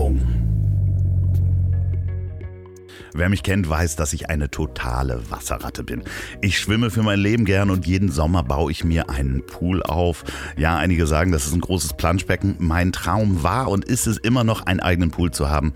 Werbung. Wer mich kennt, weiß, dass ich eine totale Wasserratte bin. Ich schwimme für mein Leben gern und jeden Sommer baue ich mir einen Pool auf. Ja, einige sagen, das ist ein großes Planschbecken. Mein Traum war und ist es immer noch, einen eigenen Pool zu haben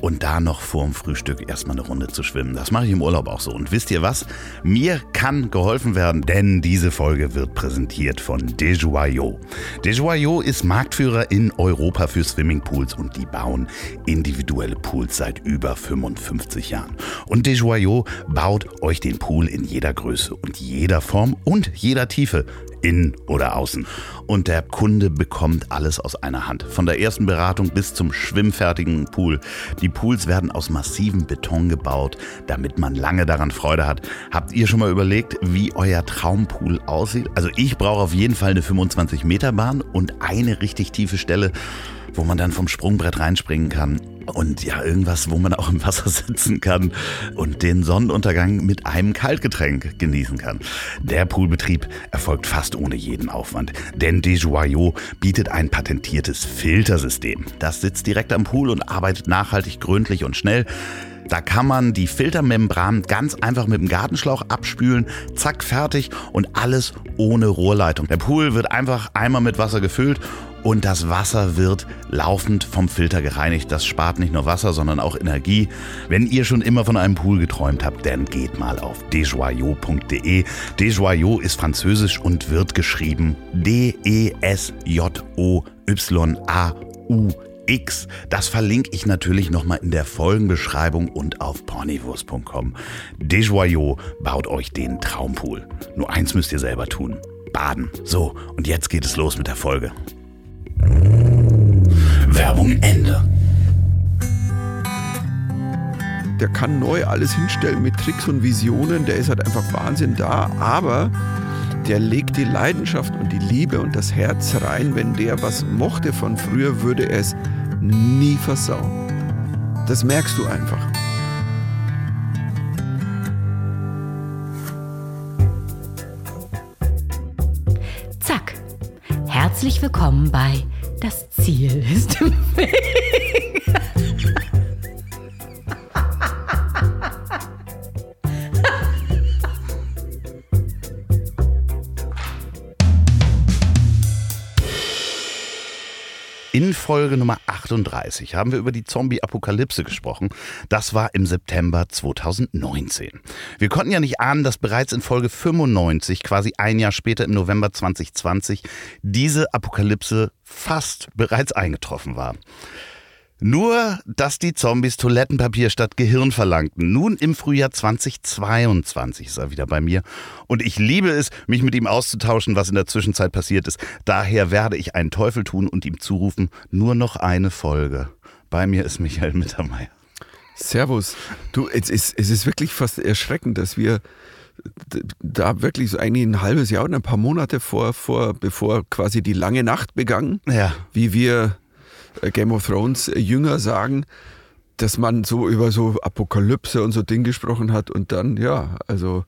und da noch vorm Frühstück erstmal eine Runde zu schwimmen. Das mache ich im Urlaub auch so. Und wisst ihr was? Mir kann geholfen werden, denn diese Folge wird präsentiert von Dejoyaux. Dejoyaux ist Marktführer in Europa für Swimmingpools und die bauen individuelle Pools seit über 55 Jahren. Und Dejoyaux baut euch den Pool in jeder Größe und jeder Form und jeder Tiefe innen oder außen. Und der Kunde bekommt alles aus einer Hand. Von der ersten Beratung bis zum schwimmfertigen Pool. Die Pools werden aus massivem Beton gebaut, damit man lange daran Freude hat. Habt ihr schon mal überlegt, wie euer Traumpool aussieht? Also ich brauche auf jeden Fall eine 25 Meter Bahn und eine richtig tiefe Stelle, wo man dann vom Sprungbrett reinspringen kann und ja, irgendwas, wo man auch im Wasser sitzen kann und den Sonnenuntergang mit einem Kaltgetränk genießen kann. Der Poolbetrieb erfolgt fast ohne jeden Aufwand, denn Desjoyaux bietet ein patentiertes Filtersystem. Das sitzt direkt am Pool und arbeitet nachhaltig, gründlich und schnell. Da kann man die Filtermembran ganz einfach mit dem Gartenschlauch abspülen, zack, fertig und alles ohne Rohrleitung. Der Pool wird einfach einmal mit Wasser gefüllt und das Wasser wird laufend vom Filter gereinigt. Das spart nicht nur Wasser, sondern auch Energie. Wenn ihr schon immer von einem Pool geträumt habt, dann geht mal auf desjoyaux.de. Desjoyaux ist französisch und wird geschrieben D-E-S-J-O-Y-A-U. X. Das verlinke ich natürlich nochmal in der Folgenbeschreibung und auf pornivus.com. Desjoyaux baut euch den Traumpool. Nur eins müsst ihr selber tun. Baden. So, und jetzt geht es los mit der Folge. Werbung Ende. Der kann neu alles hinstellen mit Tricks und Visionen, der ist halt einfach Wahnsinn da, aber der legt die Leidenschaft und die Liebe und das Herz rein. Wenn der was mochte von früher, würde er es nie versauen. Das merkst du einfach. Zack. Herzlich willkommen bei Das Ziel ist im. In Folge Nummer 38 haben wir über die Zombie-Apokalypse gesprochen. Das war im September 2019. Wir konnten ja nicht ahnen, dass bereits in Folge 95, quasi ein Jahr später im November 2020, diese Apokalypse fast bereits eingetroffen war. Nur, dass die Zombies Toilettenpapier statt Gehirn verlangten. Nun im Frühjahr 2022 ist er wieder bei mir. Und ich liebe es, mich mit ihm auszutauschen, was in der Zwischenzeit passiert ist. Daher werde ich einen Teufel tun und ihm zurufen, nur noch eine Folge. Bei mir ist Michael Mittermeier. Servus. Du, es ist, es ist wirklich fast erschreckend, dass wir da wirklich so eigentlich ein halbes Jahr oder ein paar Monate vor, vor bevor quasi die lange Nacht begann, Ja. wie wir Game of Thrones äh, Jünger sagen, dass man so über so Apokalypse und so Ding gesprochen hat und dann, ja, also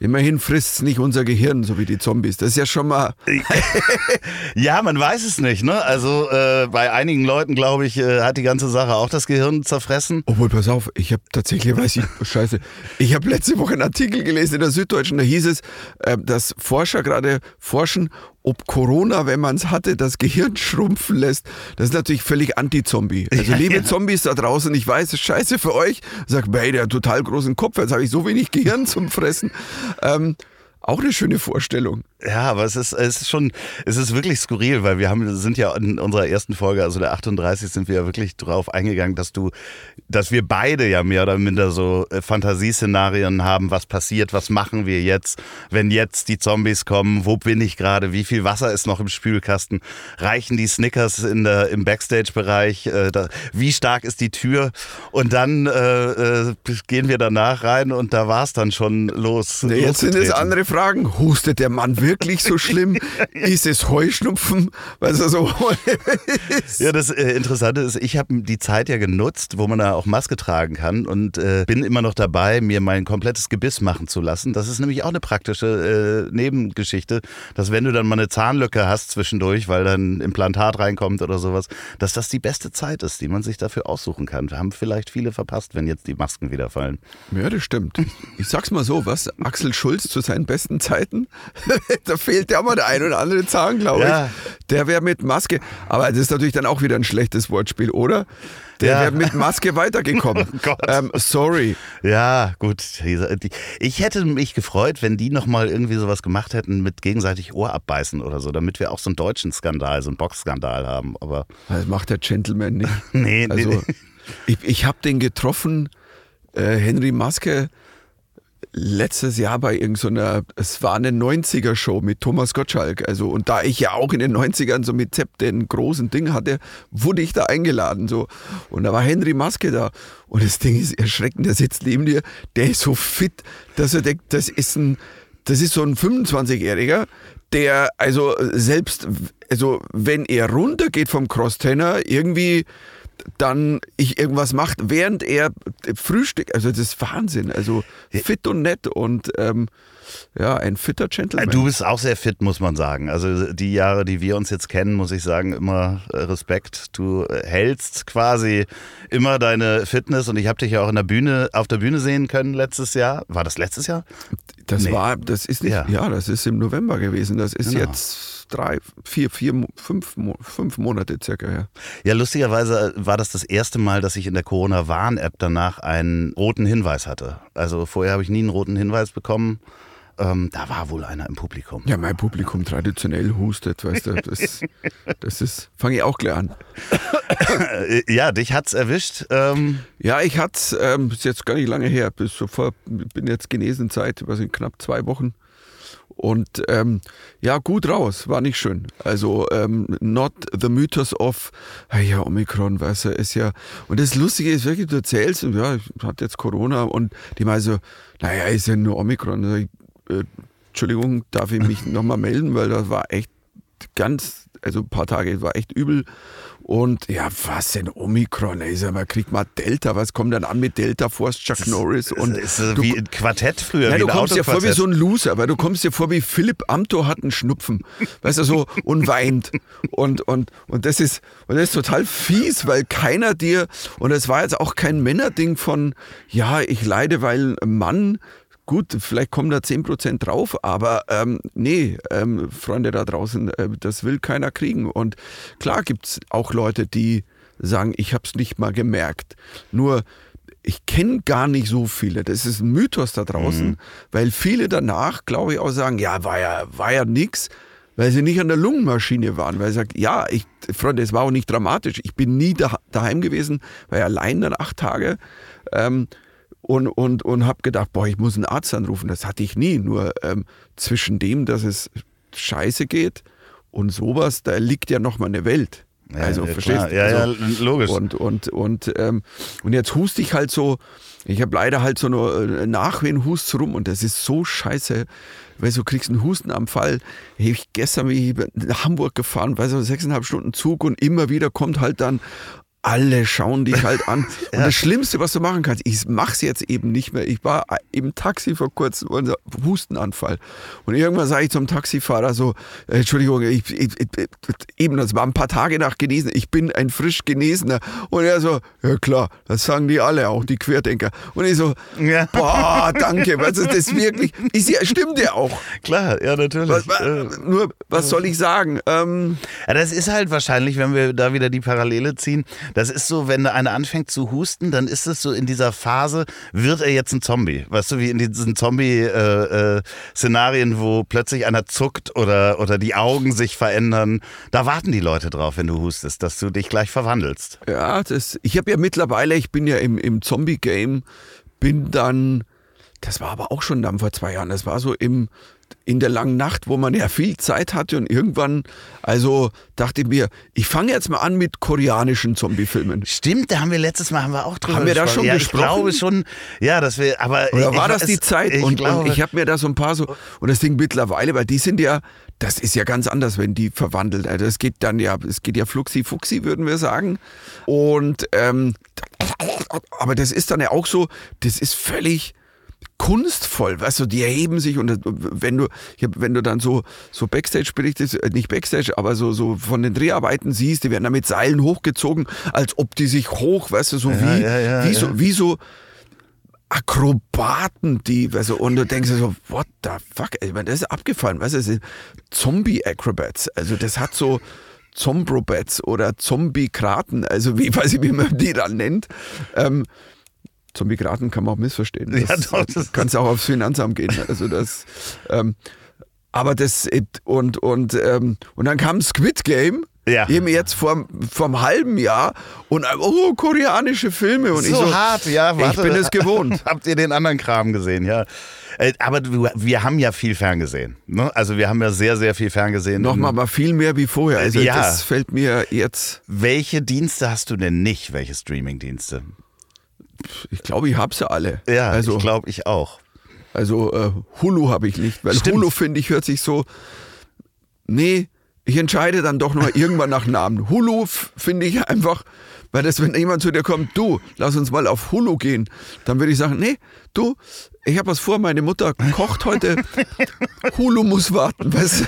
immerhin frisst es nicht unser Gehirn, so wie die Zombies. Das ist ja schon mal, Ja, man weiß es nicht, ne? Also äh, bei einigen Leuten, glaube ich, äh, hat die ganze Sache auch das Gehirn zerfressen. obwohl, pass auf, ich habe tatsächlich, weiß ich, scheiße, ich habe letzte Woche einen Artikel gelesen in der Süddeutschen, da hieß es, äh, dass Forscher gerade forschen, ob Corona, wenn man es hatte, das Gehirn schrumpfen lässt. Das ist natürlich völlig anti-Zombie. Also Ja, liebe ja. Zombies da draußen, ich weiß, es ist scheiße für euch. Sagt, hey, der hat total großen Kopf, jetzt habe ich so wenig Gehirn zum Fressen. Ähm, auch eine schöne Vorstellung. Ja, aber es ist, es ist schon, es ist wirklich skurril, weil wir haben, sind ja in unserer ersten Folge, also der 38, sind wir ja wirklich drauf eingegangen, dass du, dass wir beide ja mehr oder minder so äh, Fantasieszenarien haben, was passiert, was machen wir jetzt, wenn jetzt die Zombies kommen, wo bin ich gerade, wie viel Wasser ist noch im Spülkasten, reichen die Snickers in der, im Backstage-Bereich, äh, wie stark ist die Tür und dann äh, äh, gehen wir danach rein und da war es dann schon los. Jetzt sind es andere Fragen. Hustet der Mann wirklich? so schlimm? Ist es Heuschnupfen? Was er so Ja, das äh, Interessante ist, ich habe die Zeit ja genutzt, wo man da auch Maske tragen kann und äh, bin immer noch dabei, mir mein komplettes Gebiss machen zu lassen. Das ist nämlich auch eine praktische äh, Nebengeschichte, dass wenn du dann mal eine Zahnlücke hast zwischendurch, weil dann Implantat reinkommt oder sowas, dass das die beste Zeit ist, die man sich dafür aussuchen kann. Wir haben vielleicht viele verpasst, wenn jetzt die Masken wieder fallen. Ja, das stimmt. Ich sag's mal so, was? Axel Schulz zu seinen besten Zeiten? da fehlt ja mal der ein oder andere Zahn, glaube Ja. ich. Der wäre mit Maske. Aber das ist natürlich dann auch wieder ein schlechtes Wortspiel, oder? Der wäre mit Maske weitergekommen. Oh Gott. ähm, sorry. Ja, gut. Ich hätte mich gefreut, wenn die nochmal irgendwie sowas gemacht hätten mit gegenseitig Ohr abbeißen oder so, damit wir auch so einen deutschen Skandal, so einen Boxskandal haben. Aber Das macht der Gentleman nicht. nee, nee, Also, nee. ich, ich habe den getroffen, äh, Henry Maske, letztes Jahr bei irgendeiner, es war eine 90er-Show mit Thomas Gottschalk. Also, und da ich ja auch in den 90ern so mit Zepp den großen Ding hatte, wurde ich da eingeladen. So. Und da war Henry Maske da. Und das Ding ist erschreckend, der sitzt neben dir, der ist so fit, dass er denkt, das ist ein, das ist so ein 25-Jähriger, der also selbst, also wenn er runtergeht vom Crosstrainer, irgendwie dann ich irgendwas macht, während er frühstückt. Also das ist Wahnsinn. Also fit und nett und ähm, ja, ein fitter Gentleman. Du bist auch sehr fit, muss man sagen. Also die Jahre, die wir uns jetzt kennen, muss ich sagen, immer äh, Respekt. Du äh, hältst quasi immer deine Fitness und ich habe dich ja auch in der Bühne, auf der Bühne sehen können letztes Jahr. War das letztes Jahr? das nee. war, das ist nicht, Ja. ja. das ist im November gewesen. Das ist Genau. jetzt drei, vier, vier, fünf, fünf Monate circa her. Ja, lustigerweise war das das erste Mal, dass ich in der Corona-Warn-App danach einen roten Hinweis hatte. Also vorher habe ich nie einen roten Hinweis bekommen. Ähm, da war wohl einer im Publikum. Ja, mein Publikum traditionell hustet, weißt du, das, das ist, fange ich auch gleich an. Äh, ja, dich hat's erwischt. Ähm, Ja, ich hatte ähm, ist jetzt gar nicht lange her, bis so vor, bin jetzt genesen seit, was sind knapp zwei Wochen. Und ähm, ja, gut raus, war nicht schön. Also ähm, not the mythos of, ja, Omikron, weißt du, ist ja. Und das Lustige ist wirklich, du erzählst, ja, ich hatte jetzt Corona und die meinen so, naja, ist ja nur Omikron. Ich, äh, Entschuldigung, darf ich mich nochmal melden, weil das war echt ganz, also ein paar Tage war echt übel. Und ja, was denn Omikron? Ey, sag mal, kriegt mal Delta, was kommt dann an mit Delta Force, Chuck Norris? Und ist äh, du- wie ein Quartett früher. ja, wie du kommst dir vor wie so ein Loser, weil du kommst dir vor wie Philipp Amthor hat einen Schnupfen, weißt du, so und weint. Und, und, und, das ist, und das ist total fies, weil keiner dir, und es war jetzt auch kein Männerding von, ja, ich leide, weil ein Mann, gut, vielleicht kommen da 10% drauf, aber ähm, nee, ähm, Freunde da draußen, äh, das will keiner kriegen. Und klar gibt's auch Leute, die sagen, ich habe es nicht mal gemerkt. Nur ich kenne gar nicht so viele. Das ist ein Mythos da draußen, weil viele danach, glaube ich, auch sagen, ja, war ja, war ja nix, weil sie nicht an der Lungenmaschine waren. Weil sie sagt, ja, ich, Freunde, es war auch nicht dramatisch. Ich bin nie da, daheim gewesen, war ja allein dann acht Tage. Ähm, und, und, und habe gedacht, boah, ich muss einen Arzt anrufen. Das hatte ich nie. Nur ähm, zwischen dem, dass es scheiße geht und sowas, da liegt ja nochmal eine Welt. Ja, also, ja, verstehst du? Ja, also, ja, logisch. Und, und, und, ähm, und jetzt huste ich halt so, ich habe leider halt so eine äh, Nachwehenhust rum und das ist so scheiße, weil du kriegst einen Hustenanfall. Hey, ich gestern bin ich nach Hamburg gefahren, weiß du, sechseinhalb Stunden Zug und immer wieder kommt halt dann, alle schauen dich halt an. Und das Schlimmste, was du machen kannst, ich mach's jetzt eben nicht mehr. Ich war im Taxi vor kurzem, unser Hustenanfall. Und irgendwann sage ich zum Taxifahrer so, äh, Entschuldigung, ich, ich, ich, eben, das war ein paar Tage nach Genesen, ich bin ein frisch Genesener. Und er so, ja klar, das sagen die alle, auch die Querdenker. Und ich so, Ja. boah, danke, was ist das wirklich? Ist ja, stimmt ja auch. Klar, ja, natürlich. Was, was, Äh, nur, was soll ich sagen? Ähm, Ja, das ist halt wahrscheinlich, wenn wir da wieder die Parallele ziehen, das ist so, wenn einer anfängt zu husten, dann ist es so in dieser Phase, wird er jetzt ein Zombie? Weißt du, wie in diesen Zombie-Szenarien, wo plötzlich einer zuckt oder, oder die Augen sich verändern. Da warten die Leute drauf, wenn du hustest, dass du dich gleich verwandelst. Ja, das, ich habe ja mittlerweile, ich bin ja im, im Zombie-Game, bin dann, das war aber auch schon dann vor zwei Jahren, das war so im, in der langen Nacht, wo man ja viel Zeit hatte und irgendwann, also dachte ich mir, ich fange jetzt mal an mit koreanischen Zombiefilmen. Stimmt, da haben wir letztes Mal haben wir auch drüber Haben wir da gesprochen. schon ja, gesprochen? Ich glaube schon, ja, dass wir, aber Oder ich, war das die Zeit? Ich und, glaube, und ich habe mir da so ein paar so, und das Ding mittlerweile, weil die sind ja, das ist ja ganz anders, wenn die verwandelt. Also es geht dann ja, es geht ja fluxi-fuxi, würden wir sagen. Und, ähm, aber das ist dann ja auch so, das ist völlig kunstvoll, weißt du, die erheben sich und wenn du, wenn du dann so, so Backstage berichtest, äh, nicht Backstage, aber so, so von den Dreharbeiten siehst, die werden da mit Seilen hochgezogen, als ob die sich hoch, weißt du, so wie, ja, ja, wie ja. so, wie so, Akrobaten, die, weißt du, und du denkst so, what the fuck, ich meine, das ist abgefallen, weißt du, das sind Zombie-Acrobats, also das hat so Zombrobats oder Zombie-Kraten, also wie, weiß ich, wie man die dann nennt. Ähm, Zombie-Kraten kann man auch missverstehen. Ja, Das, doch, das- kannst auch aufs Finanzamt gehen, also das, ähm, aber das, und, und, ähm, und dann kam Squid Game, Ja. eben jetzt vor, einem halben Jahr und, oh, koreanische Filme und so, ich so, hart, ja, ich warte. bin es gewohnt. Habt ihr den anderen Kram gesehen, ja? Äh, Aber wir haben ja viel ferngesehen. Ne? Also wir haben ja sehr, sehr viel ferngesehen. Nochmal mal viel mehr wie vorher. Also Ja. das fällt mir jetzt, Welche Dienste hast du denn nicht? Welche Streaming-Dienste? Ich glaube, ich habe sie alle. Ja, also, ich glaube ich auch. also äh, Hulu habe ich nicht, weil Stimmt. Hulu finde ich hört sich so, nee, ich entscheide dann doch nur irgendwann nach Namen. Hulu finde ich einfach, weil das, wenn jemand zu dir kommt, du, lass uns mal auf Hulu gehen, dann würde ich sagen, nee, du, ich habe was vor, meine Mutter kocht heute, Hulu muss warten, weißt du?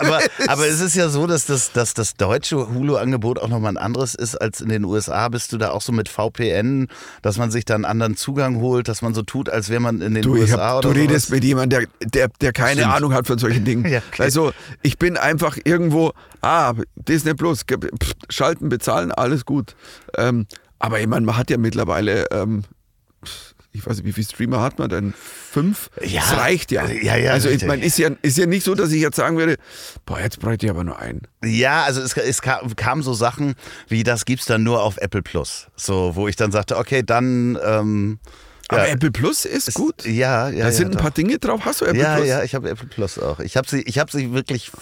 Aber, aber es ist ja so, dass das, dass das deutsche Hulu-Angebot auch nochmal ein anderes ist als in den USA. Bist du da auch so mit VPN, dass man sich da einen anderen Zugang holt, dass man so tut, als wäre man in den Du, USA hab, oder du redest sowas? mit jemandem, der, der, der keine Stimmt. Ahnung hat von solchen Dingen. Ja, okay. Also ich bin einfach irgendwo, ah, Disney Plus, pff, schalten, bezahlen, alles gut. Ähm, aber ich meine, man hat ja mittlerweile, ähm, pff, ich weiß nicht, wie viele Streamer hat man denn? Fünf? Ja. Das reicht ja. Ja, ja, Also ich meine, ist ja, ist ja nicht so, dass ich jetzt sagen würde, boah, jetzt bräuchte ich aber nur einen. Ja, also es, es kam, kam so Sachen wie, das gibt's dann nur auf Apple Plus. So, wo ich dann sagte, okay, dann. Ähm, Aber ja, Apple Plus ist gut. Ja, ja. da sind ja, ein paar doch. Dinge drauf. Hast du Apple ja, Plus? ja, ich habe Apple Plus auch. Ich habe sie, ich habe sie wirklich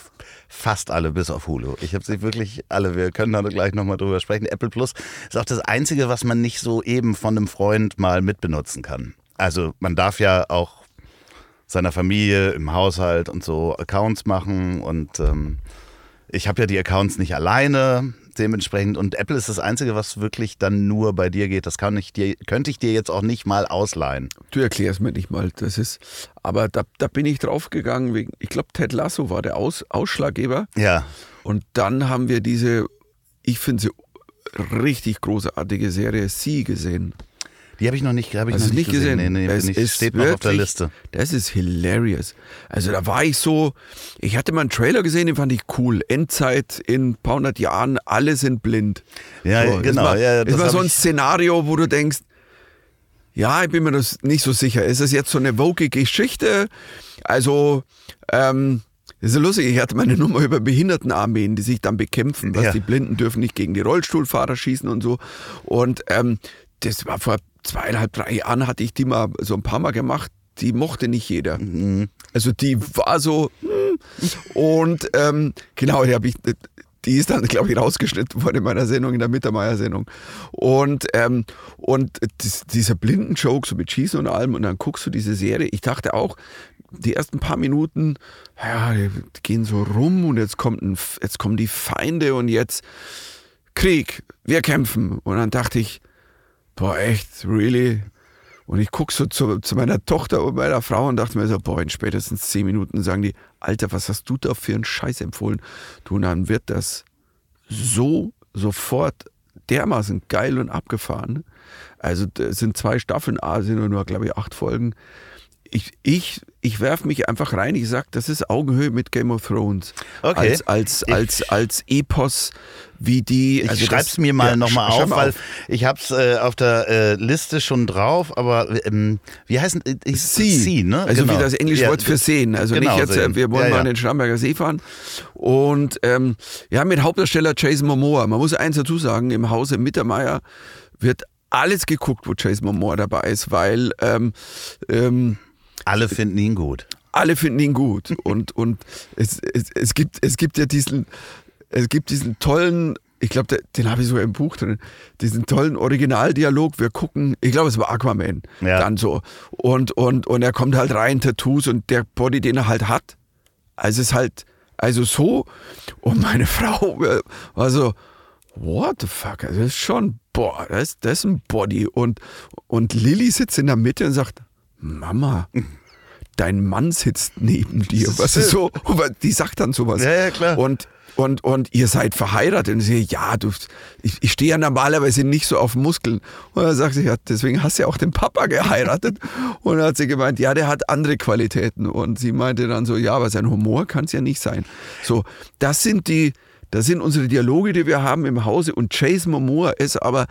fast alle, bis auf Hulu. Ich habe sie wirklich alle. Wir können da gleich nochmal drüber sprechen. Apple Plus ist auch das Einzige, was man nicht so eben von einem Freund mal mitbenutzen kann. Also man darf ja auch seiner Familie im Haushalt und so Accounts machen und ähm, ich habe ja die Accounts nicht alleine. Dementsprechend und Apple ist das Einzige, was wirklich dann nur bei dir geht. Das kann ich dir, könnte ich dir jetzt auch nicht mal ausleihen. Du erklärst mir nicht mal. Das ist, aber da, da bin ich draufgegangen wegen, ich glaube, Ted Lasso war der Aus, Ausschlaggeber. Ja, Und dann haben wir diese, ich finde sie richtig großartige Serie Sie gesehen. Die habe ich noch nicht, habe ich Hast noch nicht nicht gesehen? Nee, nee, Es nicht. steht noch auf der wirklich- Liste. Das ist hilarious. Also da war ich so, ich hatte mal einen Trailer gesehen, den fand ich cool. Endzeit in ein paar hundert Jahren, alle sind blind. Ja, so, genau, Ist mal, ja, ist mal so ein Szenario, wo du denkst, ja, ich bin mir das nicht so sicher. Ist das jetzt so eine woke Geschichte? Also, ähm, das ist ja lustig, ich hatte meine Nummer über Behindertenarmeen, die sich dann bekämpfen. Was Ja. Die Blinden dürfen nicht gegen die Rollstuhlfahrer schießen und so. Und ähm, das war vor zweieinhalb, drei Jahren, hatte ich die mal so ein paar Mal gemacht. Die mochte nicht jeder. Also die war so. hm. Und ähm, genau, die habe ich. Die ist dann, glaube ich, rausgeschnitten worden in meiner Sendung, in der Mittermeier-Sendung. Und, ähm, und dies, dieser blinden Joke, so mit Schießen und allem, und dann guckst du diese Serie. Ich dachte auch, die ersten paar Minuten, ja, die gehen so rum und jetzt kommt ein, jetzt kommen die Feinde und jetzt Krieg, wir kämpfen. Und dann dachte ich, boah, echt, really? Und ich gucke so zu, zu meiner Tochter und meiner Frau und dachte mir so, boah, in spätestens zehn Minuten sagen die, Alter, was hast du da für einen Scheiß empfohlen? Du, und dann wird das so sofort dermaßen geil und abgefahren. Also es sind zwei Staffeln, A sind nur, nur glaube ich, acht Folgen. Ich, ich, ich werfe mich einfach rein, ich sag, das ist Augenhöhe mit Game of Thrones. Okay. Als, als, als, als Epos, wie die. Ich also schreib's das- mir mal ja, nochmal auf, weil ich hab's äh, auf der äh, Liste schon drauf, aber ähm, wie heißen äh, ich- Sie, ne? Also Genau. wie das englische Ja, Wort für sehen. Also genau, nicht jetzt, äh, sehen. wir wollen Ja, mal an den Starnberger See fahren. Und ähm, ja, mit Hauptdarsteller Jason Momoa. Man muss eins dazu sagen, im Hause Mittermeier wird alles geguckt, wo Jason Momoa dabei ist, weil ähm, ähm, Alle finden ihn gut. alle finden ihn gut. Und, und es, es, es, gibt, es gibt ja diesen, es gibt diesen tollen, ich glaube, den habe ich sogar im Buch drin, diesen tollen Originaldialog. Wir gucken, ich glaube, es war Aquaman, Ja. dann so. Und, und, und er kommt halt rein, Tattoos und der Body, den er halt hat. Also es ist halt, also so. Und meine Frau war so, what the fuck? Also Das ist schon, boah, das, das ist ein Body. Und, und Lilly sitzt in der Mitte und sagt, Mama, dein Mann sitzt neben dir. Was ist so? Die sagt dann sowas. Ja, ja, klar. Und, und, und ihr seid verheiratet. Und sie, ja, du, ich, ich stehe ja normalerweise nicht so auf Muskeln. Und dann sagt sie, ja, deswegen hast du ja auch den Papa geheiratet. Und dann hat sie gemeint, ja, der hat andere Qualitäten. Und sie meinte dann so, ja, aber sein Humor kann es ja nicht sein. So, das sind die, das sind unsere Dialoge, die wir haben im Hause. Und Chase Momoa ist aber,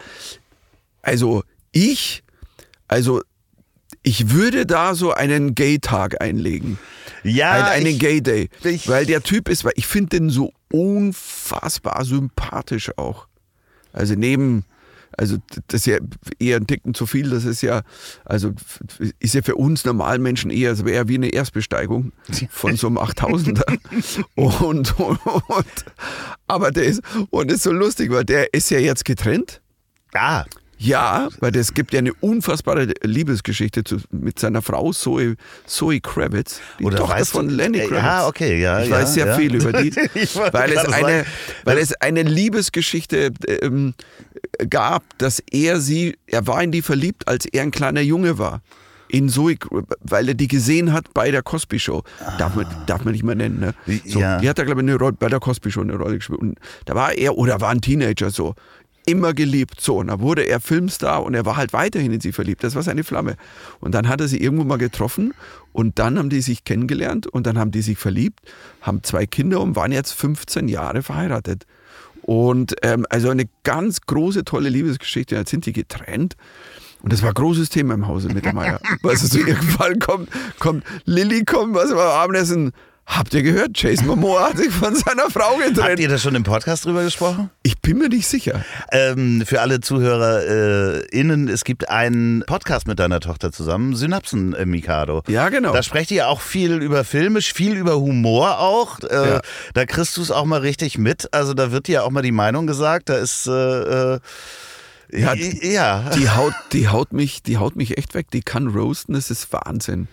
also ich, also ich würde da so einen Gay-Tag einlegen. Ja, Ein, einen ich- Gay Day. ich- weil der Typ ist, weil ich finde den so unfassbar sympathisch auch. Also neben, also das ist ja eher ein Ticken zu viel, das ist ja, also ist ja für uns normalen Menschen eher, also eher wie eine Erstbesteigung von so einem 8000er. Und, und, und, aber der ist, und ist so lustig, weil der ist ja jetzt getrennt. Ah, Ja, weil es gibt ja eine unfassbare Liebesgeschichte zu, mit seiner Frau Zoe, Zoe Kravitz, die Oder Tochter von du- Lenny äh, Kravitz. ja, okay, ja, Ich ja, weiß sehr ja. viel über die, weil, es eine, sagen, weil es eine Liebesgeschichte ähm, gab, dass er sie, er war in die verliebt, als er ein kleiner Junge war. In Zoe, weil er die gesehen hat bei der Cosby Show. Darf, man, darf man nicht mehr nennen. Ne? So, ja. Die hat da, glaube ich, eine Rolle, bei der Cosby Show eine Rolle gespielt. Und da war er, oder war ein Teenager so, immer geliebt. So, und da wurde er Filmstar und er war halt weiterhin in sie verliebt. Das war seine Flamme. Und dann hat er sie irgendwo mal getroffen und dann haben die sich kennengelernt und dann haben die sich verliebt, haben zwei Kinder und waren jetzt 15 Jahre verheiratet. Und ähm, also eine ganz große, tolle Liebesgeschichte. Jetzt sind die getrennt. Und das war ein großes Thema im Hause mit der Meier. Weißt du, so irgendwann kommt, kommt Lilly, kommt, was war Abendessen. Habt ihr gehört? Chase Momoa hat sich von seiner Frau habt getrennt. ihr da schon im Podcast drüber gesprochen? Ich bin mir nicht sicher. Ähm, für alle ZuhörerInnen, es gibt einen Podcast mit deiner Tochter zusammen, Synapsen äh, Mikado. Ja, genau. Da sprecht ihr auch viel über Filme, viel über Humor auch. Äh, Ja. Da kriegst du es auch mal richtig mit. Also da wird dir auch mal die Meinung gesagt. Da ist äh, äh, Ja, ja. Die haut, die haut mich, die haut mich echt weg. Die kann roasten, das ist Wahnsinn.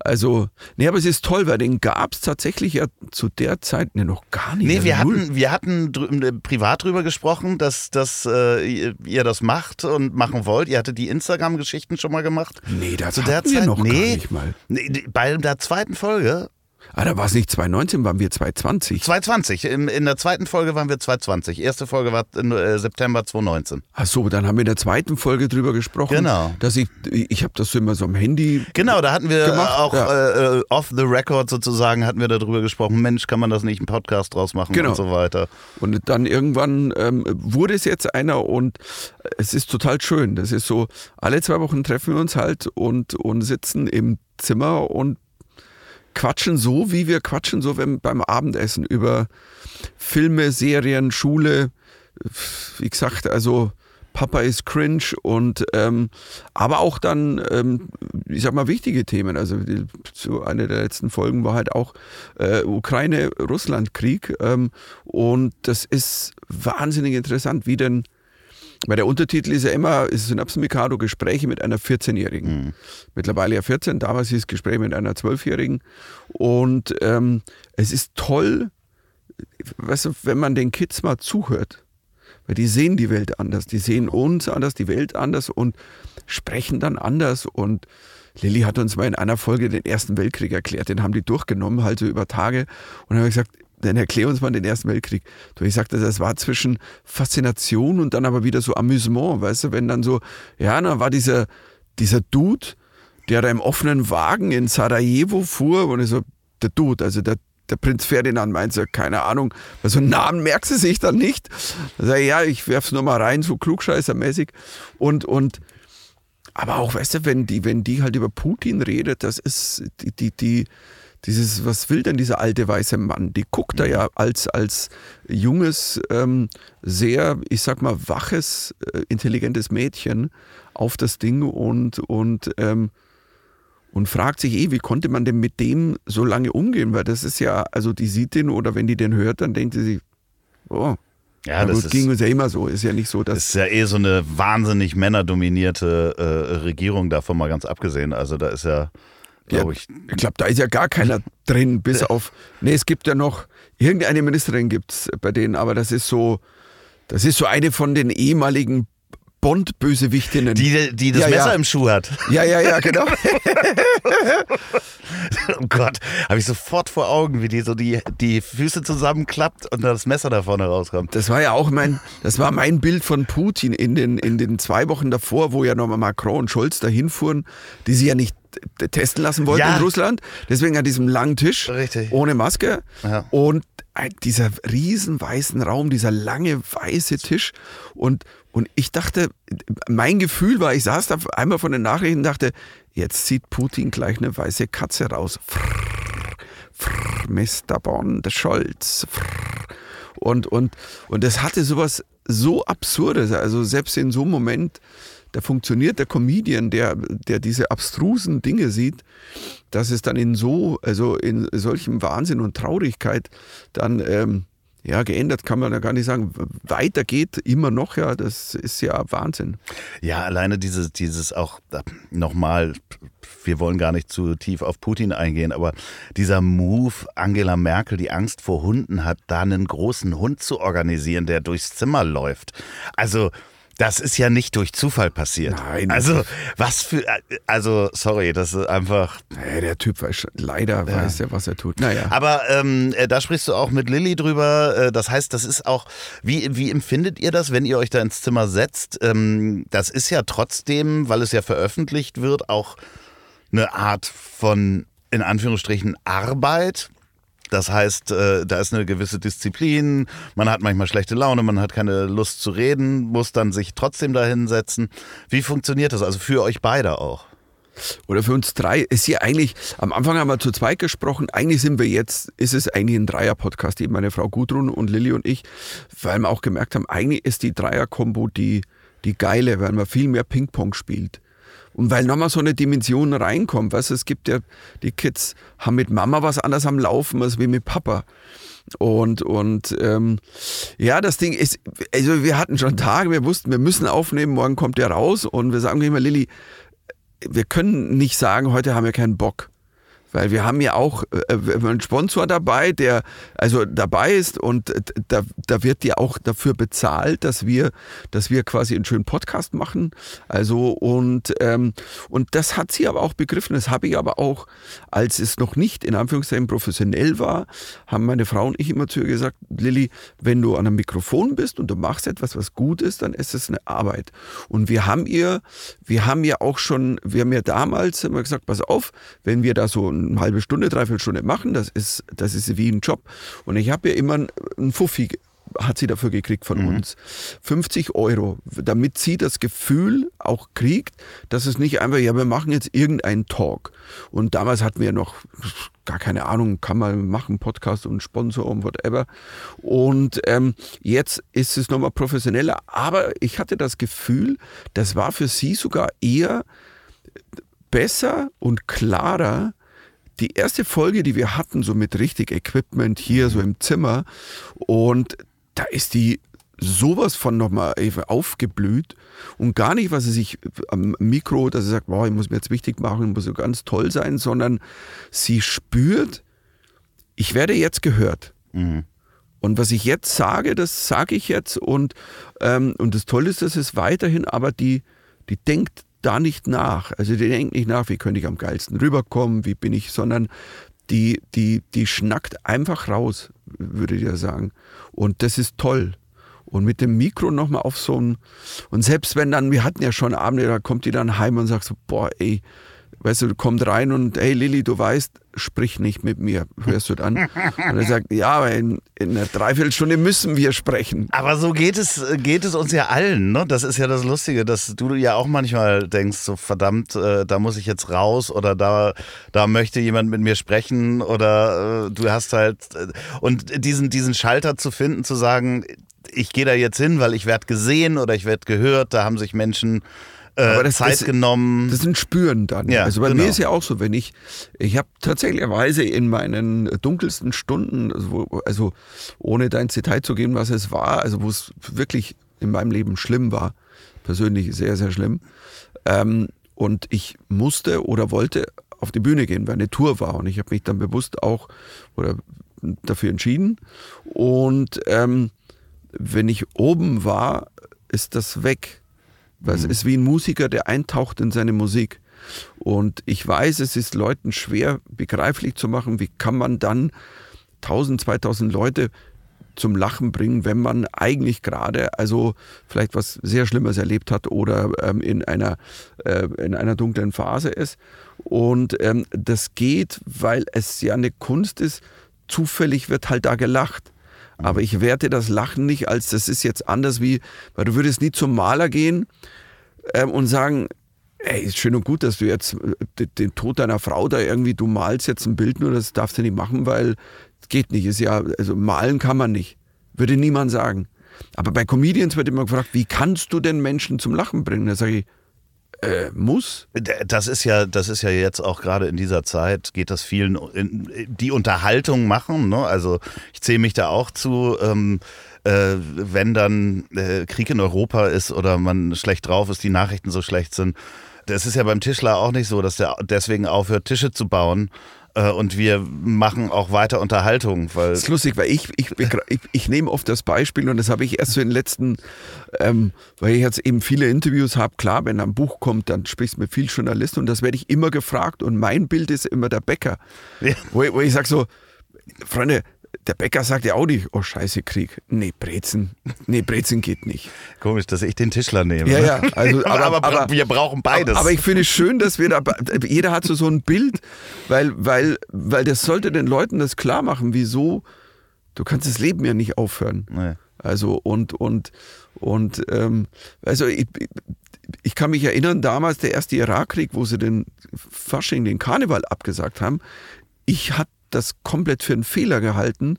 Also, nee, aber es ist toll, weil den gab es tatsächlich ja zu der Zeit ne, noch gar nicht. Nee, also wir null. hatten, wir hatten drü- äh, privat drüber gesprochen, dass, dass äh, ihr- das macht und machen wollt. Ihr hattet die Instagram-Geschichten schon mal gemacht. Nee, das Zu der hatten wir Zeit? noch gar Nee. nicht mal. Nee, bei der zweiten Folge, Ah, da war es nicht 2019, waren wir 2020. 2020, in, in der zweiten Folge waren wir 2020. Erste Folge war in äh, September 2019. Ach so, dann haben wir in der zweiten Folge drüber gesprochen. Genau. Dass ich, ich habe das so immer so am Handy. Genau, da hatten wir Gemacht, auch ja. äh, äh, off the record sozusagen, hatten wir darüber gesprochen, Mensch, kann man das nicht einen Podcast draus machen Genau. und so weiter. Und dann irgendwann ähm, wurde es jetzt einer und es ist total schön. Das ist so, alle zwei Wochen treffen wir uns halt und, und sitzen im Zimmer und quatschen so, wie wir quatschen, so wenn, beim Abendessen über Filme, Serien, Schule. Wie gesagt, also Papa ist cringe und ähm, aber auch dann, ähm, ich sag mal, wichtige Themen. Also die, so eine der letzten Folgen war halt auch äh, Ukraine-Russland-Krieg ähm, und das ist wahnsinnig interessant, wie denn weil der Untertitel ist ja immer, ist Synapsen Mikado Gespräche mit einer 14-Jährigen. Mittlerweile ja 14, damals hieß es Gespräch mit einer 12-Jährigen. Und ähm, es ist toll, weißt du, wenn man den Kids mal zuhört. Weil die sehen die Welt anders, die sehen uns anders, die Welt anders und sprechen dann anders. Und Lilly hat uns mal in einer Folge den Ersten Weltkrieg erklärt, den haben die durchgenommen, halt so über Tage. Und dann habe ich gesagt, dann erklär uns mal den Ersten Weltkrieg. Du, ich sagte, das war zwischen Faszination und dann aber wieder so Amüsement, weißt du, wenn dann so, ja, dann war dieser, dieser Dude, der da im offenen Wagen in Sarajevo fuhr und ich so, der Dude, also der, der Prinz Ferdinand meint so, keine Ahnung, weil so einen Namen merkst du sich dann nicht. Ich, ja, ich werf's nur mal rein, so klugscheißermäßig. Und, und, aber auch, weißt du, wenn die, wenn die halt über Putin redet, das ist die, die, die dieses, was will denn dieser alte weiße Mann? Die guckt da ja als, als junges, ähm, sehr, ich sag mal, waches, äh, intelligentes Mädchen auf das Ding und, und, ähm, und fragt sich eh, wie konnte man denn mit dem so lange umgehen? Weil das ist ja, also die sieht den oder wenn die den hört, dann denkt sie sich, oh, Ja, das gut, ging uns ja immer so. Ist ja nicht so, dass. ist ja eh so eine wahnsinnig männerdominierte äh, Regierung davon mal ganz abgesehen. Also da ist ja, glaube ich, Ich glaube, da ist ja gar keiner drin, bis auf. Nee, es gibt ja noch, irgendeine Ministerin gibt es bei denen, aber das ist so, das ist so eine von den ehemaligen Bond-Bösewichtinnen. die, die das Ja, Messer ja. im Schuh hat. ja, ja, ja, genau. Oh Gott, habe ich sofort vor Augen, wie die so die, die Füße zusammenklappt und das Messer da vorne rauskommt. Das war ja auch mein, das war mein Bild von Putin in den, in den zwei Wochen davor, wo ja nochmal Macron und Scholz dahin fuhren, die sie ja nicht testen lassen wollten Ja. in Russland. Deswegen an diesem langen Tisch Richtig. ohne Maske. Ja. Und ein- dieser riesen weißen Raum, dieser lange weiße Tisch. Und, und ich dachte, mein Gefühl war, ich saß da einmal von den Nachrichten und dachte, jetzt zieht Putin gleich eine weiße Katze raus. Frrr, frrr, Mr. Bond, Scholz. Frrr. Und, und, und das hatte sowas so Absurdes. Also selbst in so einem Moment, da funktioniert der Comedian, der, der diese abstrusen Dinge sieht, dass es dann in so, also in solchem Wahnsinn und Traurigkeit dann, ähm, ja, geändert kann man ja gar nicht sagen, weitergeht immer noch, ja, das ist ja Wahnsinn. Ja, alleine dieses, dieses auch äh, nochmal, wir wollen gar nicht zu tief auf Putin eingehen, aber dieser Move, Angela Merkel, die Angst vor Hunden hat, da einen großen Hund zu organisieren, der durchs Zimmer läuft. Also, das ist ja nicht durch Zufall passiert. Nein. Also, was für, also, sorry, das ist einfach, Naja, der Typ weiß schon, leider weiß er, was er tut. Naja. aber ähm, äh, da sprichst du auch mit Lilly drüber. Äh, das heißt, das ist auch, wie, wie empfindet ihr das, wenn ihr euch da ins Zimmer setzt? Ähm, das ist ja trotzdem, weil es ja veröffentlicht wird, auch eine Art von, in Anführungsstrichen, Arbeit. Das heißt, äh, da ist eine gewisse Disziplin, man hat manchmal schlechte Laune, man hat keine Lust zu reden, muss dann sich trotzdem da hinsetzen. Wie funktioniert das? Also für euch beide auch? Oder für uns drei ist hier eigentlich, am Anfang haben wir zu zweit gesprochen, eigentlich sind wir jetzt, ist es eigentlich ein Dreier-Podcast, eben meine Frau Gudrun und Lilly und ich, weil wir auch gemerkt haben, eigentlich ist die Dreier-Kombo die, die geile, weil man viel mehr Ping-Pong spielt. Und weil nochmal so eine Dimension reinkommt, weißt du, es gibt ja, die Kids haben mit Mama was anderes am Laufen als wie mit Papa. Und, und ähm, ja, das Ding ist, also wir hatten schon Tage, wir wussten, wir müssen aufnehmen, morgen kommt der raus und wir sagen immer, Lilly, wir können nicht sagen, heute haben wir keinen Bock. Weil wir haben ja auch äh, haben einen Sponsor dabei, der also dabei ist und äh, da, da wird ja auch dafür bezahlt, dass wir, dass wir quasi einen schönen Podcast machen. Also und, ähm, und das hat sie aber auch begriffen. Das habe ich aber auch, als es noch nicht in Anführungszeichen professionell war, haben meine Frau und ich immer zu ihr gesagt, Lilly, wenn du an einem Mikrofon bist und du machst etwas, was gut ist, dann ist es eine Arbeit. Und wir haben ihr, wir haben ja auch schon, wir haben ja damals immer gesagt, pass auf, wenn wir da so eine halbe Stunde, dreiviertel Stunde machen, das ist, das ist wie ein Job. Und ich habe ja immer einen- Fuffi hat sie dafür gekriegt von uns. 50 Euro, damit sie das Gefühl auch kriegt, dass es nicht einfach, ja, wir machen jetzt irgendeinen Talk. Und damals hatten wir noch gar keine Ahnung, kann man machen, Podcast und Sponsor und whatever. Und ähm, jetzt ist es nochmal professioneller, aber ich hatte das Gefühl, das war für sie sogar eher besser und klarer, die erste Folge, die wir hatten, so mit richtig Equipment hier so im Zimmer und da ist die sowas von nochmal aufgeblüht und gar nicht, was sie sich am Mikro, dass sie sagt, wow, ich muss mir jetzt wichtig machen, ich muss so ganz toll sein, sondern sie spürt, ich werde jetzt gehört. Und was ich jetzt sage, das sage ich jetzt und, ähm, und das Tolle ist, dass es weiterhin, aber die, die denkt da nicht nach. Also die denkt nicht nach, wie könnte ich am geilsten rüberkommen, wie bin ich, sondern die, die, die schnackt einfach raus, würde ich ja sagen. Und das ist toll. Und mit dem Mikro nochmal auf so ein, und selbst wenn dann, wir hatten ja schon Abende, da kommt die dann heim und sagt so, boah, ey, weißt du, kommt rein und, hey Lilly, du weißt, sprich nicht mit mir, hörst du dann? Und er sagt, ja, aber in, in einer Dreiviertelstunde müssen wir sprechen. Aber so geht es, geht es uns ja allen, ne? Das ist ja das Lustige, dass du ja auch manchmal denkst, so verdammt, äh, da muss ich jetzt raus oder da, da möchte jemand mit mir sprechen oder äh, du hast halt äh, und diesen, diesen Schalter zu finden, zu sagen, ich gehe da jetzt hin, weil ich werde gesehen oder ich werde gehört, da haben sich Menschen äh, das- Zeit das- genommen. Das ein Spüren dann. Ja, also bei genau. mir ist ja auch so, wenn ich, ich habe tatsächlicherweise in meinen dunkelsten Stunden, also, also ohne da ins Detail zu gehen, was es war, also wo es wirklich in meinem Leben schlimm war, persönlich sehr, sehr schlimm, ähm, und ich musste oder wollte auf die Bühne gehen, weil eine Tour war und ich habe mich dann bewusst auch oder dafür entschieden und ähm, wenn ich oben war, ist das weg. Weil es ist wie ein Musiker, der eintaucht in seine Musik. Und ich weiß, es ist Leuten schwer begreiflich zu machen, wie kann man dann 1000, 2000 Leute zum Lachen bringen, wenn man eigentlich gerade, also vielleicht was sehr Schlimmes erlebt hat oder ähm, in, einer, äh, in einer dunklen Phase ist. Und ähm, das geht, weil es ja eine Kunst ist, zufällig wird halt da gelacht. Aber ich werte das Lachen nicht als, das ist jetzt anders wie, weil du würdest nie zum Maler gehen ähm, und sagen, ey, ist schön und gut, dass du jetzt äh, den, Tod deiner Frau da irgendwie, du malst jetzt ein Bild, nur das darfst du nicht machen, weil es geht nicht. Ist ja, also malen kann man nicht. Würde niemand sagen. Aber bei Comedians wird immer gefragt, wie kannst du denn Menschen zum Lachen bringen? Da sage ich, äh, muss. Das ist ja, das ist ja jetzt auch gerade in dieser Zeit, geht das vielen in, die Unterhaltung machen. Ne? Also ich zähle mich da auch zu. Ähm, äh, wenn dann äh, Krieg in Europa ist oder man schlecht drauf ist, die Nachrichten so schlecht sind. Das ist ja beim Tischler auch nicht so, dass der deswegen aufhört, Tische zu bauen. Äh, und wir machen auch weiter Unterhaltung, weil Das ist lustig, weil ich, ich, ich, ich nehme oft das Beispiel und das habe ich erst so in den letzten, ähm, weil ich jetzt eben viele Interviews habe. Klar, wenn ein Buch kommt, dann sprichst du mit vielen Journalisten und das werde ich immer gefragt und mein Bild ist immer der Bäcker. Ja. Wo, ich- wo ich sage so, Freunde, der Bäcker sagt ja auch nicht, oh scheiße, Krieg. Nee, Brezen. Nee, Brezen geht nicht. komisch, dass ich den Tischler nehme. Ja, ja, also, aber, aber- aber, aber- wir brauchen beides. Aber ich finde es schön, dass wir da, jeder hat so, so ein Bild, weil, weil, weil das sollte den Leuten das klar machen, wieso, du kannst das Leben ja nicht aufhören. Nee. Also und, und, und, ähm, also ich, ich kann mich erinnern, damals der erste Irakkrieg, wo sie den Fasching, den Karneval abgesagt haben, ich habe das komplett für einen Fehler gehalten,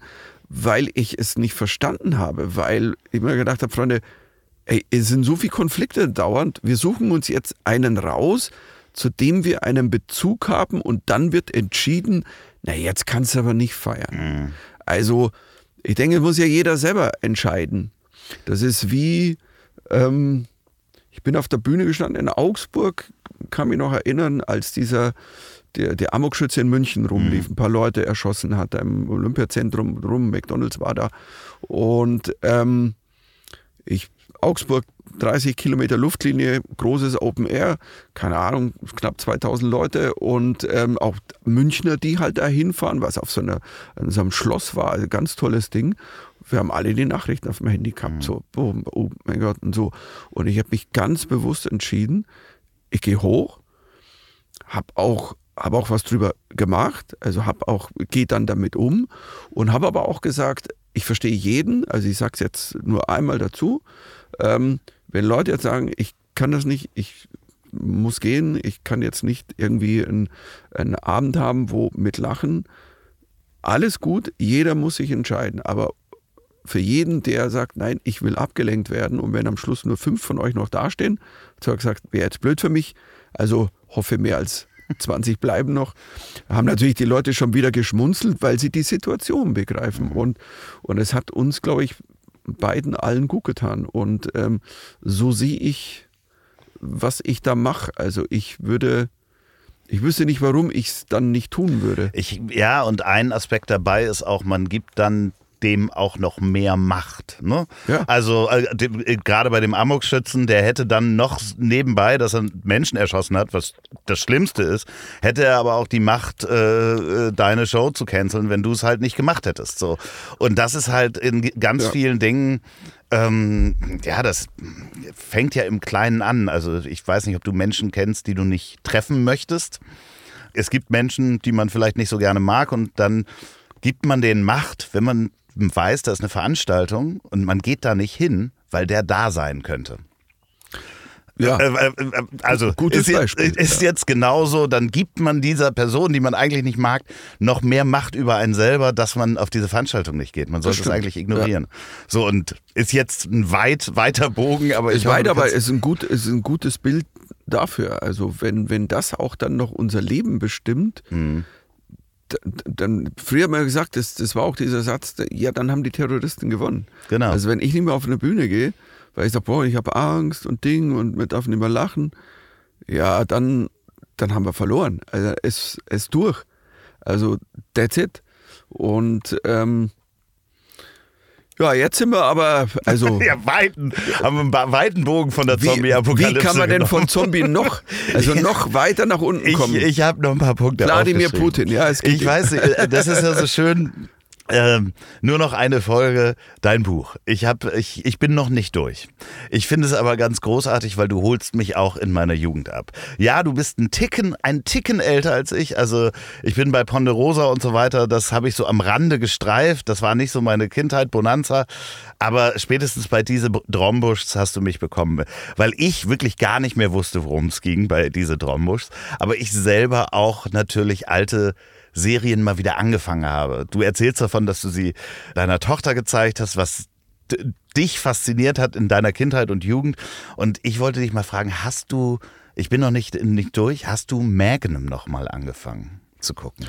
weil ich es nicht verstanden habe, weil ich mir gedacht habe, Freunde, ey, es sind so viele Konflikte dauernd, wir suchen uns jetzt einen raus, zu dem wir einen Bezug haben und dann wird entschieden, na jetzt kannst du aber nicht feiern. Also ich denke, muss ja jeder selber entscheiden. Das ist wie, ähm, ich bin auf der Bühne gestanden in Augsburg, kann mich noch erinnern, als dieser der, der Amokschütze in München rumlief, ein paar Leute erschossen hat, im Olympiazentrum rum, McDonalds war da. Und ähm, ich, Augsburg, 30 Kilometer Luftlinie, großes Open Air, keine Ahnung, knapp 2000 Leute und ähm, auch Münchner, die halt da hinfahren, was auf so, einer, an so einem Schloss war, also ganz tolles Ding. Wir haben alle die Nachrichten auf dem Handy gehabt, so, oh, oh mein Gott und so. Und ich habe mich ganz bewusst entschieden, ich gehe hoch, habe auch habe auch was drüber gemacht, also habe auch gehe dann damit um und habe aber auch gesagt, ich verstehe jeden, also ich sage es jetzt nur einmal dazu, ähm, wenn Leute jetzt sagen, ich kann das nicht, ich muss gehen, ich kann jetzt nicht irgendwie einen, Abend haben, wo mit Lachen, alles gut, jeder muss sich entscheiden, aber für jeden, der sagt, nein, ich will abgelenkt werden und wenn am Schluss nur fünf von euch noch dastehen, hat gesagt, wäre jetzt blöd für mich, also hoffe mehr als 20 bleiben noch, haben natürlich die Leute schon wieder geschmunzelt, weil sie die Situation begreifen. Und, und es hat uns, glaube ich, beiden allen gut getan. Und ähm, so sehe ich, was ich da mache. Also ich würde, ich wüsste nicht, warum ich es dann nicht tun würde. Ich, ja, und ein Aspekt dabei ist auch, man gibt dann dem auch noch mehr Macht. Ne? Ja. Also äh, äh, gerade bei dem Amokschützen, der hätte dann noch nebenbei, dass er Menschen erschossen hat, was das Schlimmste ist, hätte er aber auch die Macht, äh, äh, deine Show zu canceln, wenn du es halt nicht gemacht hättest. So. Und das ist halt in ganz Ja. vielen Dingen, ähm, ja, das fängt ja im Kleinen an. Also ich weiß nicht, ob du Menschen kennst, die du nicht treffen möchtest es gibt Menschen, die man vielleicht nicht so gerne mag und dann gibt man denen Macht, wenn man weiß, da ist eine Veranstaltung und man geht da nicht hin, weil der da sein könnte. Ja. Äh, äh, äh, also Gutes ist, jetzt, Beispiel, ist ja. jetzt genauso, dann gibt man dieser Person, die man eigentlich nicht mag, noch mehr Macht über einen selber, dass man auf diese Veranstaltung nicht geht. Man sollte es eigentlich ignorieren. So und ist jetzt ein weit weiter Bogen, aber Es ich hoffe, weit, aber ist ein, gut, ist ein gutes Bild, dafür. Also wenn, wenn das auch dann noch unser Leben bestimmt, Mhm. Dann, früher haben wir gesagt, das, das war auch dieser Satz, ja, dann haben die Terroristen gewonnen. Genau. Also wenn ich nicht mehr auf eine Bühne gehe, weil ich sage, boah, ich habe Angst und Ding und man darf nicht mehr lachen, ja, dann, dann haben wir verloren. Also es ist durch. Also that's it. Und ähm, ja, jetzt sind wir aber, also Ja, weiten, haben wir einen weiten Bogen von der Zombie-Apokalypse wie kann man denn genommen. von Zombie noch, also noch weiter nach unten Ich, kommen? ich habe noch ein paar Punkte Wladimir. Putin, ja, es geht Ich weiß, äh, das ist ja so schön. Ähm, nur noch eine Folge, dein Buch. Ich, hab, ich, ich bin noch nicht durch. Ich finde es aber ganz großartig, weil du holst mich auch in meiner Jugend ab. Ja, du bist ein Ticken, ein Ticken älter als ich. Also ich bin bei Ponderosa und so weiter, das habe ich so am Rande gestreift. Das war nicht so meine Kindheit, Bonanza. Aber spätestens bei diese Drombuschs hast du mich bekommen. Weil ich wirklich gar nicht mehr wusste, worum es ging bei diese Drombuschs. Aber ich selber auch natürlich alte Serien mal wieder angefangen habe. Du erzählst davon, dass du sie deiner Tochter gezeigt hast, was dich fasziniert hat in deiner Kindheit und Jugend. Und ich wollte dich mal fragen, hast du, ich bin noch nicht, nicht durch, hast du Magnum noch mal angefangen zu gucken?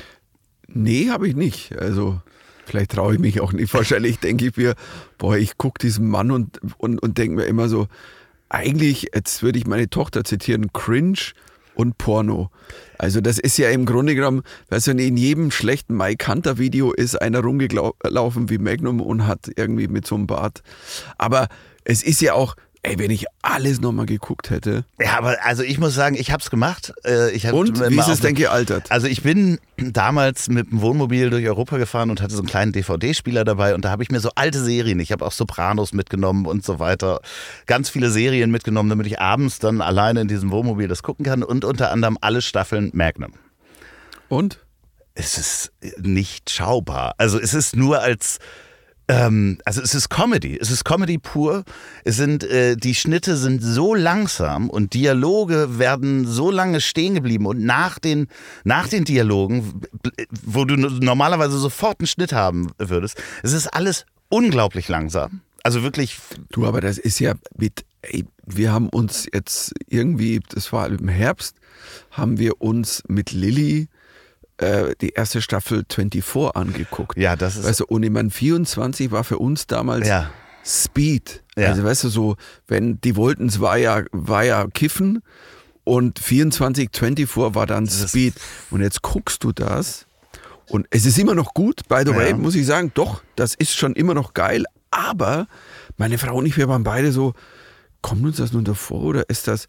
Nee, habe ich nicht. Also vielleicht traue ich mich auch nicht. Wahrscheinlich denke ich mir, boah, ich gucke diesen Mann und, und, und denke mir immer so, eigentlich, jetzt würde ich meine Tochter zitieren, cringe und Porno. Also das ist ja im Grunde genommen, weißt du, in jedem schlechten Mike Hunter Video ist einer rumgelaufen wie Magnum und hat irgendwie mit so einem Bart. Aber es ist ja auch, ey, wenn ich alles nochmal geguckt hätte. Ja, aber also ich muss sagen, ich habe es gemacht. Äh, Ich hab Und wie ist es denn gealtert? Also ich bin damals mit dem Wohnmobil durch Europa gefahren und hatte so einen kleinen DVD-Spieler dabei und da habe ich mir so alte Serien, ich habe auch Sopranos mitgenommen und so weiter, ganz viele Serien mitgenommen, damit ich abends dann alleine in diesem Wohnmobil das gucken kann und unter anderem alle Staffeln Magnum. Und? Es ist nicht schaubar. Also es ist nur als ähm, also es ist Comedy, es ist Comedy pur. Es sind äh, die Schnitte sind so langsam und Dialoge werden so lange stehen geblieben und nach den nach den Dialogen, wo du normalerweise sofort einen Schnitt haben würdest, es ist alles unglaublich langsam. Also wirklich Du, aber das ist ja mit, ey, wir haben uns jetzt irgendwie, das war im Herbst, haben wir uns mit Lilly äh, die erste Staffel 24 angeguckt. ja, das ist Weißt du, und ich meine, 24 war für uns damals ja. Speed. Ja. Also weißt du, so, wenn die wollten, es war ja, war ja Kiffen und 24, 24 war dann ist- Speed. Und jetzt guckst du das und es ist immer noch gut, by the way, Ja. muss ich sagen, doch, das ist schon immer noch geil, aber meine Frau und ich, wir waren beide so, kommt uns das nun davor oder ist das,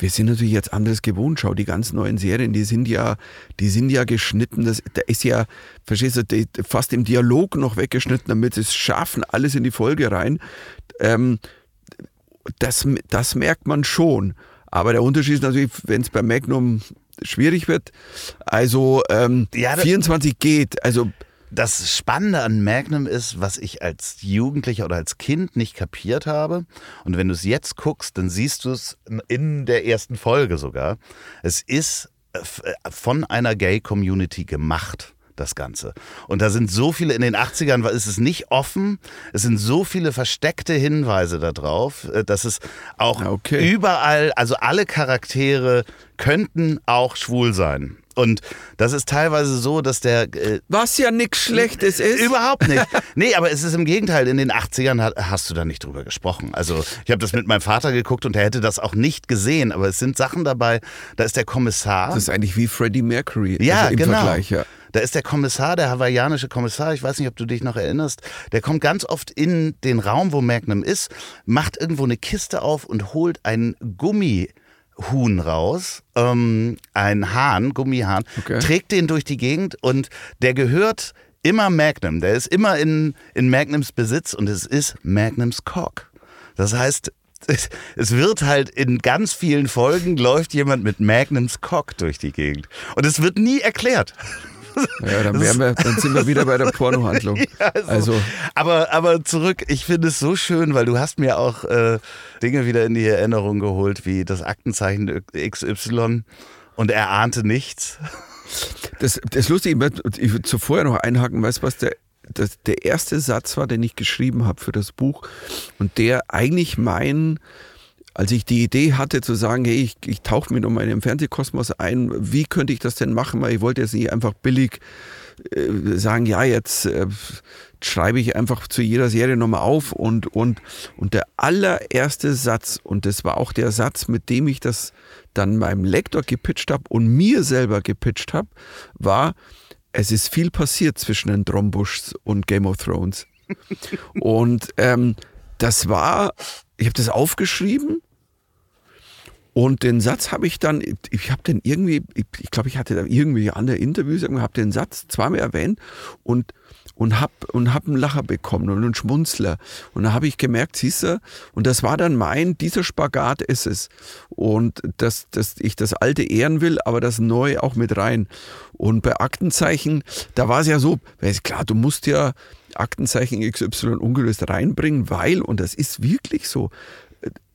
wir sind natürlich jetzt anderes gewohnt. Schau, die ganz neuen Serien, die sind ja, die sind ja geschnitten. Das, da ist ja, verstehst du, die, fast im Dialog noch weggeschnitten, damit sie es schaffen, alles in die Folge rein. Ähm, das, das merkt man schon. Aber der Unterschied ist natürlich, wenn es bei Magnum schwierig wird. Also ähm, Ja, da- 24 geht. Also Das Spannende an Magnum ist, was ich als Jugendlicher oder als Kind nicht kapiert habe. Und wenn du es jetzt guckst, dann siehst du es in der ersten Folge sogar. Es ist äh, äh, von einer Gay-Community gemacht. Das Ganze. Und da sind so viele, in den 80ern war, ist es nicht offen, es sind so viele versteckte Hinweise darauf, äh, dass es auch okay. überall, also alle Charaktere könnten auch schwul sein. Und das ist teilweise so, dass der äh, was ja nichts Schlechtes ist. Überhaupt nicht. Nee, aber es ist im Gegenteil. In den 80ern ha- hast du da nicht drüber gesprochen. Also ich habe das mit meinem Vater geguckt und er hätte das auch nicht gesehen. Aber es sind Sachen dabei, da ist der Kommissar. Das ist eigentlich wie Freddie Mercury ja, also im genau. Vergleich. Ja. Da ist der Kommissar, der hawaiianische Kommissar, ich weiß nicht, ob du dich noch erinnerst, der kommt ganz oft in den Raum, wo Magnum ist, macht irgendwo eine Kiste auf und holt einen Gummihuhn raus, ähm, ein Hahn, Gummihahn, Okay. trägt den durch die Gegend und der gehört immer Magnum, der ist immer in, in Magnums Besitz und es ist Magnums Cock. Das heißt, es wird halt in ganz vielen Folgen läuft jemand mit Magnums Cock durch die Gegend. Und es wird nie erklärt. Ja, dann, wären wir, dann sind wir wieder bei der Pornohandlung. also, Aber, aber zurück, ich finde es so schön, weil du hast mir auch äh, Dinge wieder in die Erinnerung geholt, wie das Aktenzeichen XY und er ahnte nichts. das, das Lustige, ich würde zuvor noch einhaken, weißt du, was der, das, der erste Satz war, den ich geschrieben habe für das Buch und der eigentlich mein als ich die Idee hatte zu sagen, hey, ich, ich tauche mich um meinen Fernsehkosmos ein, wie könnte ich das denn machen? Weil ich wollte jetzt nicht einfach billig äh, sagen, ja, jetzt äh, schreibe ich einfach zu jeder Serie nochmal auf und, und, und der allererste Satz, und das war auch der Satz, mit dem ich das dann meinem Lektor gepitcht habe und mir selber gepitcht habe, war, es ist viel passiert zwischen den Drombuschs und Game of Thrones. und ähm, das war, ich habe das aufgeschrieben und den Satz habe ich dann, ich habe den irgendwie, ich glaube, ich hatte da irgendwie andere Interviews, habe den Satz zweimal erwähnt und und habe und hab einen Lacher bekommen und einen Schmunzler. Und da habe ich gemerkt, siehst du, und das war dann mein, dieser Spagat ist es. Und dass, dass ich das Alte ehren will, aber das Neue auch mit rein. Und bei Aktenzeichen, da war es ja so, klar, du musst ja Aktenzeichen XY ungelöst reinbringen, weil, und das ist wirklich so,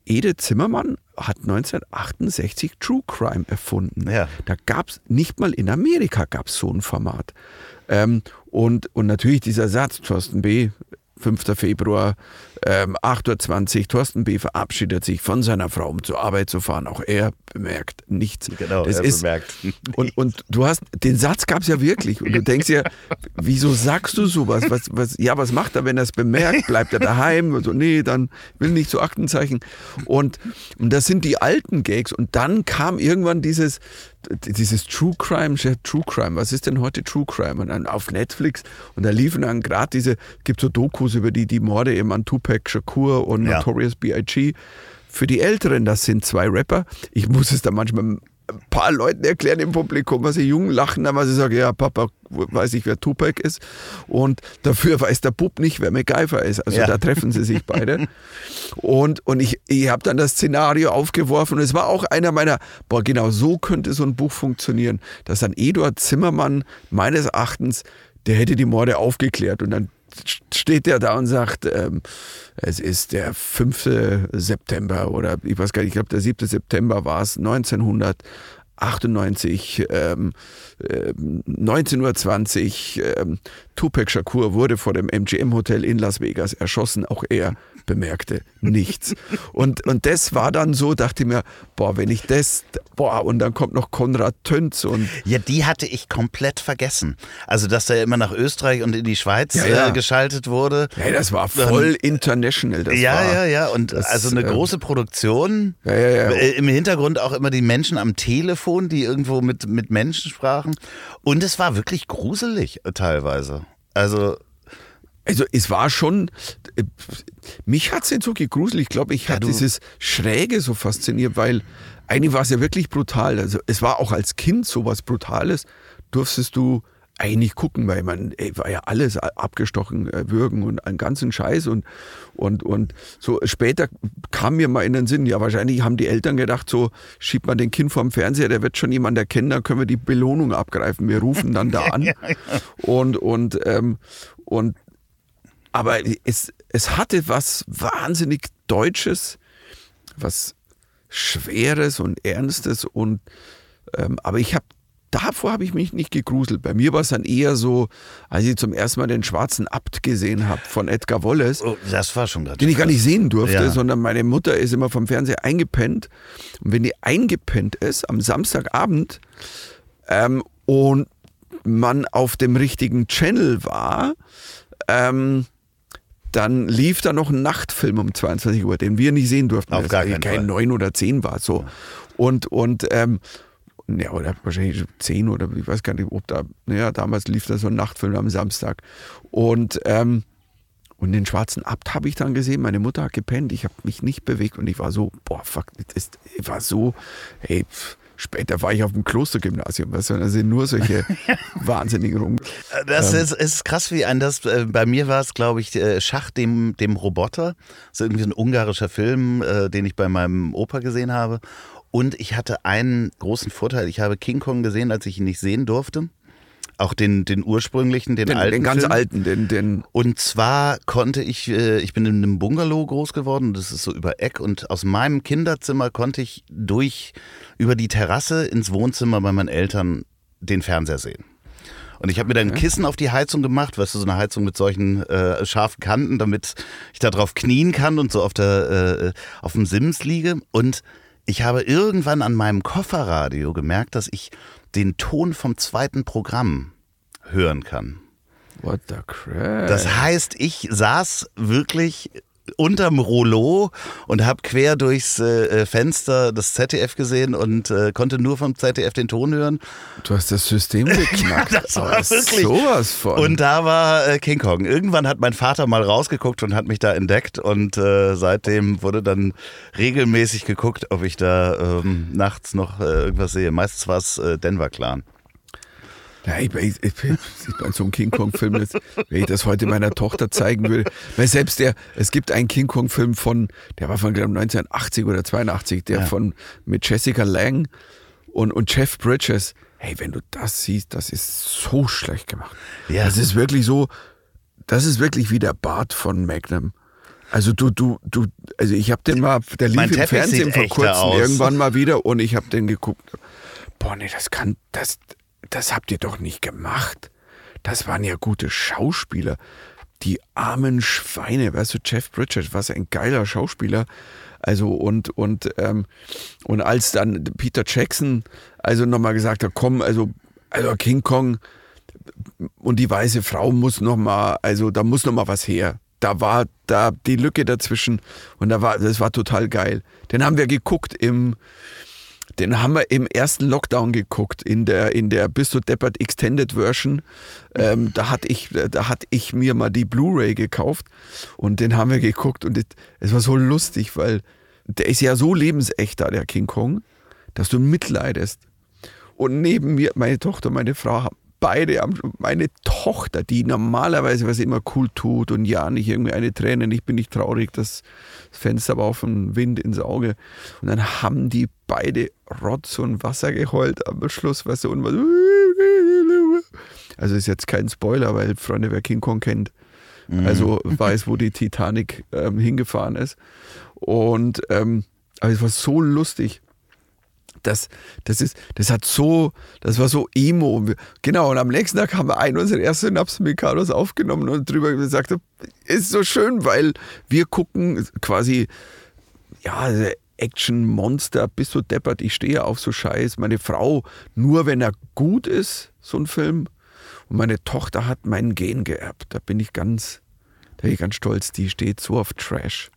Ede Zimmermann hat 1968 True Crime erfunden. Ja. Da gab es, nicht mal in Amerika gab so ein Format. Ähm, und, und natürlich dieser Satz, Thorsten B., 5. Februar, ähm, 8.20 Uhr, Thorsten B. verabschiedet sich von seiner Frau, um zur Arbeit zu fahren. Auch er bemerkt nichts. Genau, das er ist, bemerkt. Und, und du hast, den Satz gab es ja wirklich. Und du denkst ja, wieso sagst du sowas? Was, was, ja, was macht er, wenn er es bemerkt? Bleibt er daheim? Und so, nee, dann will nicht zu Aktenzeichen. Und, und das sind die alten Gags. Und dann kam irgendwann dieses, dieses True Crime, True Crime, was ist denn heute True Crime? Und dann auf Netflix und da liefen dann gerade diese, gibt so Dokus über die, die Morde eben an Tupac Shakur und ja. Notorious B.I.G. Für die Älteren, das sind zwei Rapper. Ich muss es da manchmal ein paar Leuten erklären im Publikum, was sie jung lachen, dann weil sie sagen, ja, Papa weiß ich, wer Tupac ist. Und dafür weiß der Bub nicht, wer MacGyver ist. Also ja. da treffen sie sich beide. und, und ich, ich habe dann das Szenario aufgeworfen und es war auch einer meiner, boah, genau so könnte so ein Buch funktionieren, dass dann Eduard Zimmermann meines Erachtens, der hätte die Morde aufgeklärt und dann steht der da und sagt, ähm, es ist der 5. September oder ich weiß gar nicht, ich glaube der 7. September war es, 1998, ähm, äh, 19.20 Uhr, ähm, Tupac Shakur wurde vor dem MGM Hotel in Las Vegas erschossen, auch er bemerkte nichts. Und, und das war dann so, dachte ich mir, boah, wenn ich das, boah, und dann kommt noch Konrad Tönz und. Ja, die hatte ich komplett vergessen. Also, dass der immer nach Österreich und in die Schweiz ja, ja. Äh, geschaltet wurde. Ja, das war voll ähm, international. Das ja, war, ja, ja. Und das, also eine ähm, große Produktion. Ja, ja, ja. Äh, Im Hintergrund auch immer die Menschen am Telefon, die irgendwo mit, mit Menschen sprachen. Und es war wirklich gruselig äh, teilweise. Also also es war schon, äh, mich hat es nicht so gegruselt. Ich glaube, ich ja, hatte dieses Schräge so fasziniert, weil eigentlich war es ja wirklich brutal. Also es war auch als Kind so was Brutales. Durftest du eigentlich gucken, weil man ey, war ja alles abgestochen, äh, würgen und einen ganzen Scheiß und, und, und so später kam mir mal in den Sinn, ja wahrscheinlich haben die Eltern gedacht, so schiebt man den Kind vorm Fernseher, der wird schon jemand erkennen, dann können wir die Belohnung abgreifen, wir rufen dann da an und, und, ähm, und aber es, es hatte was wahnsinnig Deutsches, was Schweres und Ernstes und ähm, aber ich habe davor habe ich mich nicht gegruselt. Bei mir war es dann eher so, als ich zum ersten Mal den schwarzen Abt gesehen habe von Edgar Wallace. Oh, das war schon. Den ich gar nicht sehen durfte, ja. sondern meine Mutter ist immer vom Fernseher eingepennt. Und wenn die eingepennt ist am Samstagabend ähm, und man auf dem richtigen Channel war, ähm, dann lief da noch ein Nachtfilm um 22 Uhr, den wir nicht sehen durften. Auf gar keinen kein Fall. 9 oder 10 war so. Ja. Und, und ähm, ja, oder wahrscheinlich 10 oder ich weiß gar nicht, ob da, naja, damals lief da so ein Nachtfilm am Samstag. Und, ähm, und den schwarzen Abt habe ich dann gesehen. Meine Mutter hat gepennt, ich habe mich nicht bewegt und ich war so, boah, fuck, das, ich war so, hey, pff, Später war ich auf dem Klostergymnasium, weißt du, da sind nur solche wahnsinnigen Rum. Das ähm. ist, ist, krass, wie ein das. Äh, bei mir war es, glaube ich, äh, Schach dem, dem Roboter. Das ist irgendwie ein ungarischer Film, äh, den ich bei meinem Opa gesehen habe. Und ich hatte einen großen Vorteil. Ich habe King Kong gesehen, als ich ihn nicht sehen durfte. Auch den, den ursprünglichen, den, den alten. Den ganz Film. alten, den, den. Und zwar konnte ich, äh, ich bin in einem Bungalow groß geworden, das ist so über Eck und aus meinem Kinderzimmer konnte ich durch, über die Terrasse ins Wohnzimmer bei meinen Eltern den Fernseher sehen. Und ich habe mir dann ein Kissen auf die Heizung gemacht, weißt du, so eine Heizung mit solchen äh, scharfen Kanten, damit ich da drauf knien kann und so auf, der, äh, auf dem Sims liege. Und ich habe irgendwann an meinem Kofferradio gemerkt, dass ich den Ton vom zweiten Programm hören kann. What the crap? Das heißt, ich saß wirklich unterm Rollo und habe quer durchs äh, Fenster das ZDF gesehen und äh, konnte nur vom ZDF den Ton hören. Du hast das System geknackt. Ja, das war wirklich- sowas von. Und da war äh, King Kong. Irgendwann hat mein Vater mal rausgeguckt und hat mich da entdeckt und äh, seitdem wurde dann regelmäßig geguckt, ob ich da ähm, nachts noch äh, irgendwas sehe. Meistens war es äh, Denver Clan. Ja, ich, ich, ich, ich, bei so einem King Kong-Film, wenn ich das heute meiner Tochter zeigen würde, weil selbst der, es gibt einen King Kong-Film von, der war von glaub, 1980 oder 82, der Ja. von mit Jessica Lang und, und Jeff Bridges. Hey, wenn du das siehst, das ist so schlecht gemacht. Ja. Das ist wirklich so, das ist wirklich wie der Bart von Magnum. Also du, du, du, also ich habe den mal, der lief Mein im Teppich Fernsehen vor kurzem aus. irgendwann mal wieder und ich habe den geguckt. Boah, nee, das kann, das, das habt ihr doch nicht gemacht. Das waren ja gute Schauspieler. Die armen Schweine, weißt du, Jeff Bridges, was ein geiler Schauspieler. Also und und ähm, und als dann Peter Jackson also nochmal gesagt hat, komm, also also King Kong und die weiße Frau muss noch mal, also da muss noch mal was her. Da war da die Lücke dazwischen und da war das war total geil. Den haben wir geguckt im den haben wir im ersten Lockdown geguckt, in der, in der Bist du deppert Extended Version. Ähm, da, hatte ich, da hatte ich mir mal die Blu-ray gekauft und den haben wir geguckt und es- war so lustig, weil der ist ja so lebensecht da, der King Kong, dass du mitleidest. Und neben mir, meine Tochter, meine Frau, haben beide, meine Tochter, die normalerweise was immer cool tut und ja, nicht irgendwie eine Träne, ich bin nicht traurig, das Fenster war auf dem Wind ins Auge. Und dann haben die beide Rotz und Wasser geheult am Schluss, du, und was. Also ist jetzt kein Spoiler, weil Freunde, wer King Kong kennt, also weiß, wo die Titanic ähm, hingefahren ist. Und ähm, aber es war so lustig. Das, das, ist, das hat so, das war so emo. Genau, und am nächsten Tag haben wir einen unserer ersten Synapsen Mikados aufgenommen und drüber gesagt, ist so schön, weil wir gucken quasi, ja, Action-Monster, bist du deppert, ich stehe auf so Scheiß. Meine Frau, nur wenn er gut ist, so ein Film. Und meine Tochter hat meinen Gen geerbt. Da bin ich ganz, da bin ich ganz stolz. Die steht so auf Trash.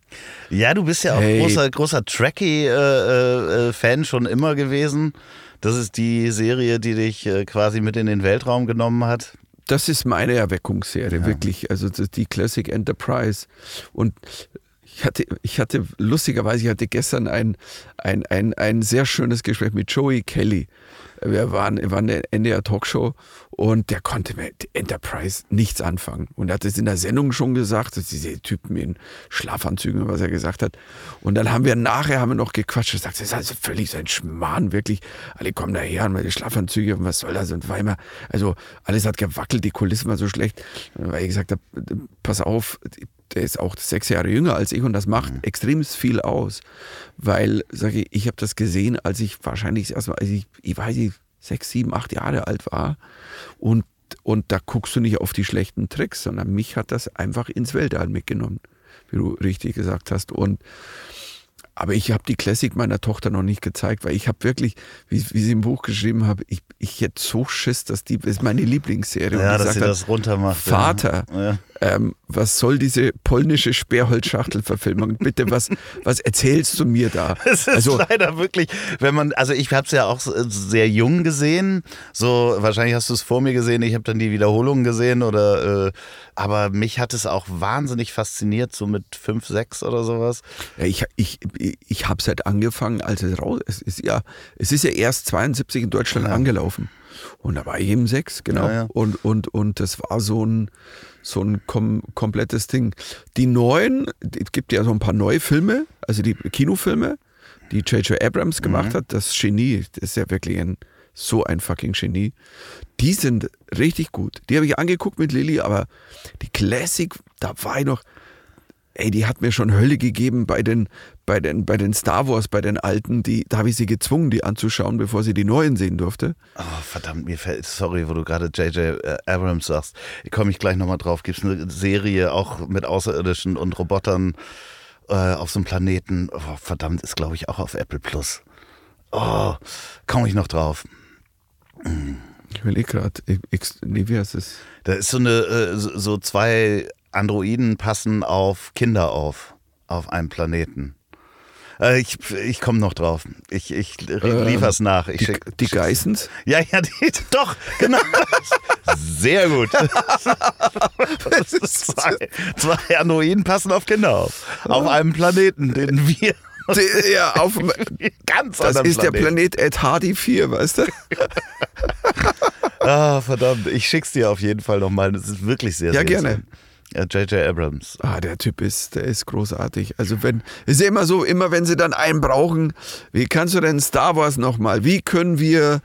Ja, du bist ja auch Hey. großer, großer Trekkie-Fan schon immer gewesen. Das ist die Serie, die dich äh, quasi mit in den Weltraum genommen hat. Das ist meine Erweckungsserie, wirklich. Also die Classic Enterprise. Und ich hatte, ich hatte lustigerweise, ich hatte gestern ein, ein, ein, ein sehr schönes Gespräch mit Joey Kelly. Wir waren, waren in der NDR Talkshow und der konnte mit Enterprise nichts anfangen. Und er hat es in der Sendung schon gesagt, dass diese Typen in Schlafanzügen, was er gesagt hat. Und dann haben wir nachher haben wir noch gequatscht. Er sagt, das ist also völlig sein Schmarrn, wirklich. Alle kommen daher und meine Schlafanzüge und was soll das? Und war immer, also alles hat gewackelt, die Kulissen war so schlecht. Weil ich gesagt habe, pass auf, der ist auch sechs Jahre jünger als ich und das macht extrem viel aus. Weil, sage ich, ich habe das gesehen, als ich wahrscheinlich das erste Mal, als ich, ich weiß nicht, sechs, sieben, acht Jahre alt war. Und, und da guckst du nicht auf die schlechten Tricks, sondern mich hat das einfach ins Weltall mitgenommen, wie du richtig gesagt hast. Und aber ich habe die Classic meiner Tochter noch nicht gezeigt, weil ich habe wirklich, wie, wie sie im Buch geschrieben habe, ich, ich hätte so Schiss, dass die, das ist meine Lieblingsserie. Ja, dass sie halt, das runtermacht. Vater, Ja. Ähm, was soll diese polnische Sperrholzschachtelverfilmung? Bitte, was, was erzählst du mir da? Es ist Also, leider wirklich, wenn man, also ich habe es ja auch sehr jung gesehen, so wahrscheinlich hast du es vor mir gesehen, ich habe dann die Wiederholungen gesehen oder, äh, aber mich hat es auch wahnsinnig fasziniert, so mit fünf, sechs oder sowas. ja, ich, ich, ich habe es halt angefangen, als es raus es ist. Ja, es ist ja erst 72 in Deutschland angelaufen. Und da war ich eben sechs, genau. Ja, ja. Und, und, und das war so ein, so ein kom komplettes Ding. Die neuen, es gibt ja so ein paar neue Filme, also die Kinofilme, die J.J. Abrams gemacht hat, das Genie, das ist ja wirklich ein, so ein fucking Genie. Die sind richtig gut. Die habe ich angeguckt mit Lilly, aber die Classic, da war ich noch, ey, die hat mir schon Hölle gegeben bei den, bei den, bei den Star Wars, bei den alten, die, da habe ich sie gezwungen, die anzuschauen, bevor sie die neuen sehen durfte. Oh, verdammt, mir fällt, sorry, wo du gerade J.J. äh, Abrams sagst, komme ich gleich nochmal drauf. Gibt es eine Serie auch mit Außerirdischen und Robotern äh, auf so einem Planeten? Oh, verdammt, ist glaube ich auch auf Apple Plus. Oh, komme ich noch drauf. Ich überlege gerade, nee, wie heißt es? Da ist so eine, äh, so zwei Androiden passen auf Kinder auf, auf einem Planeten. Äh, ich ich komme noch drauf. Ich, ich ähm, nach. Ich die, schick, die Geissens? Ja, ja, die, doch, genau. Sehr gut. zwei, zwei Androiden passen auf Kinder auf. Auf einem Planeten, den wir ja, auf ganz Das ist Planet. der Planet Ed Hardy 4, weißt du? ah, verdammt. Ich schick's dir auf jeden Fall nochmal. Das ist wirklich sehr, ja, sehr Ja, gerne. J.J. Abrams. Ah, der Typ ist, der ist großartig. Also wenn, ist ja immer so, immer wenn sie dann einen brauchen, wie kannst du denn Star Wars nochmal? Wie können wir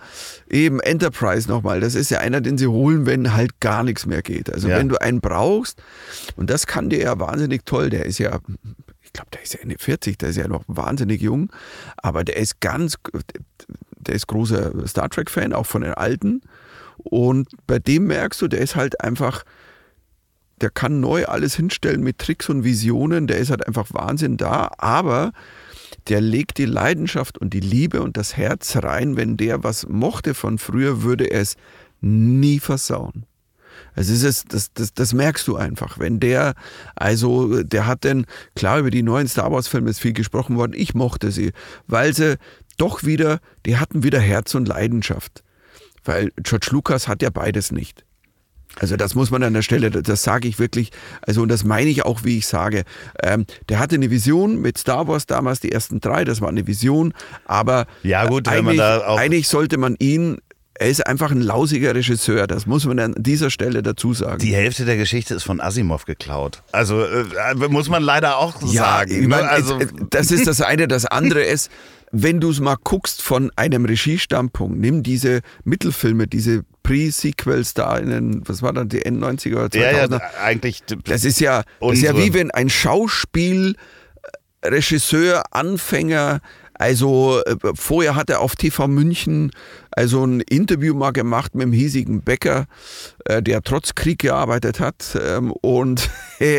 eben Enterprise nochmal? Das ist ja einer, den sie holen, wenn halt gar nichts mehr geht. Also ja. wenn du einen brauchst, und das kann der ja wahnsinnig toll, der ist ja, ich glaube, der ist ja Ende 40, der ist ja noch wahnsinnig jung, aber der ist ganz, der ist großer Star Trek-Fan, auch von den alten. Und bei dem merkst du, der ist halt einfach, der kann neu alles hinstellen mit Tricks und Visionen, der ist halt einfach Wahnsinn da, aber der legt die Leidenschaft und die Liebe und das Herz rein, wenn der was mochte von früher, würde er es nie versauen. Es ist, das, das, das merkst du einfach. Wenn der, also der hat denn, klar, über die neuen Star Wars-Filme ist viel gesprochen worden, ich mochte sie, weil sie doch wieder, die hatten wieder Herz und Leidenschaft. Weil George Lucas hat ja beides nicht. Also das muss man an der Stelle, das sage ich wirklich, also und das meine ich auch, wie ich sage. Ähm, der hatte eine Vision mit Star Wars damals, die ersten drei, das war eine Vision, aber ja, gut, eigentlich, eigentlich sollte man ihn er ist einfach ein lausiger Regisseur, das muss man an dieser Stelle dazu sagen. Die Hälfte der Geschichte ist von Asimov geklaut. Also äh, muss man leider auch ja, sagen. Ich ne? mein, also, das ist das eine. Das andere ist, wenn du es mal guckst von einem Regiestandpunkt, nimm diese Mittelfilme, diese Pre-Sequels da in den, was war dann, die N90er oder 2000er? Ja, ja, eigentlich. Das ist ja, das ist ja wie wenn ein Schauspiel, Regisseur, Anfänger, also äh, vorher hat er auf TV München also ein Interview mal gemacht mit dem hiesigen Bäcker, äh, der trotz Krieg gearbeitet hat ähm, und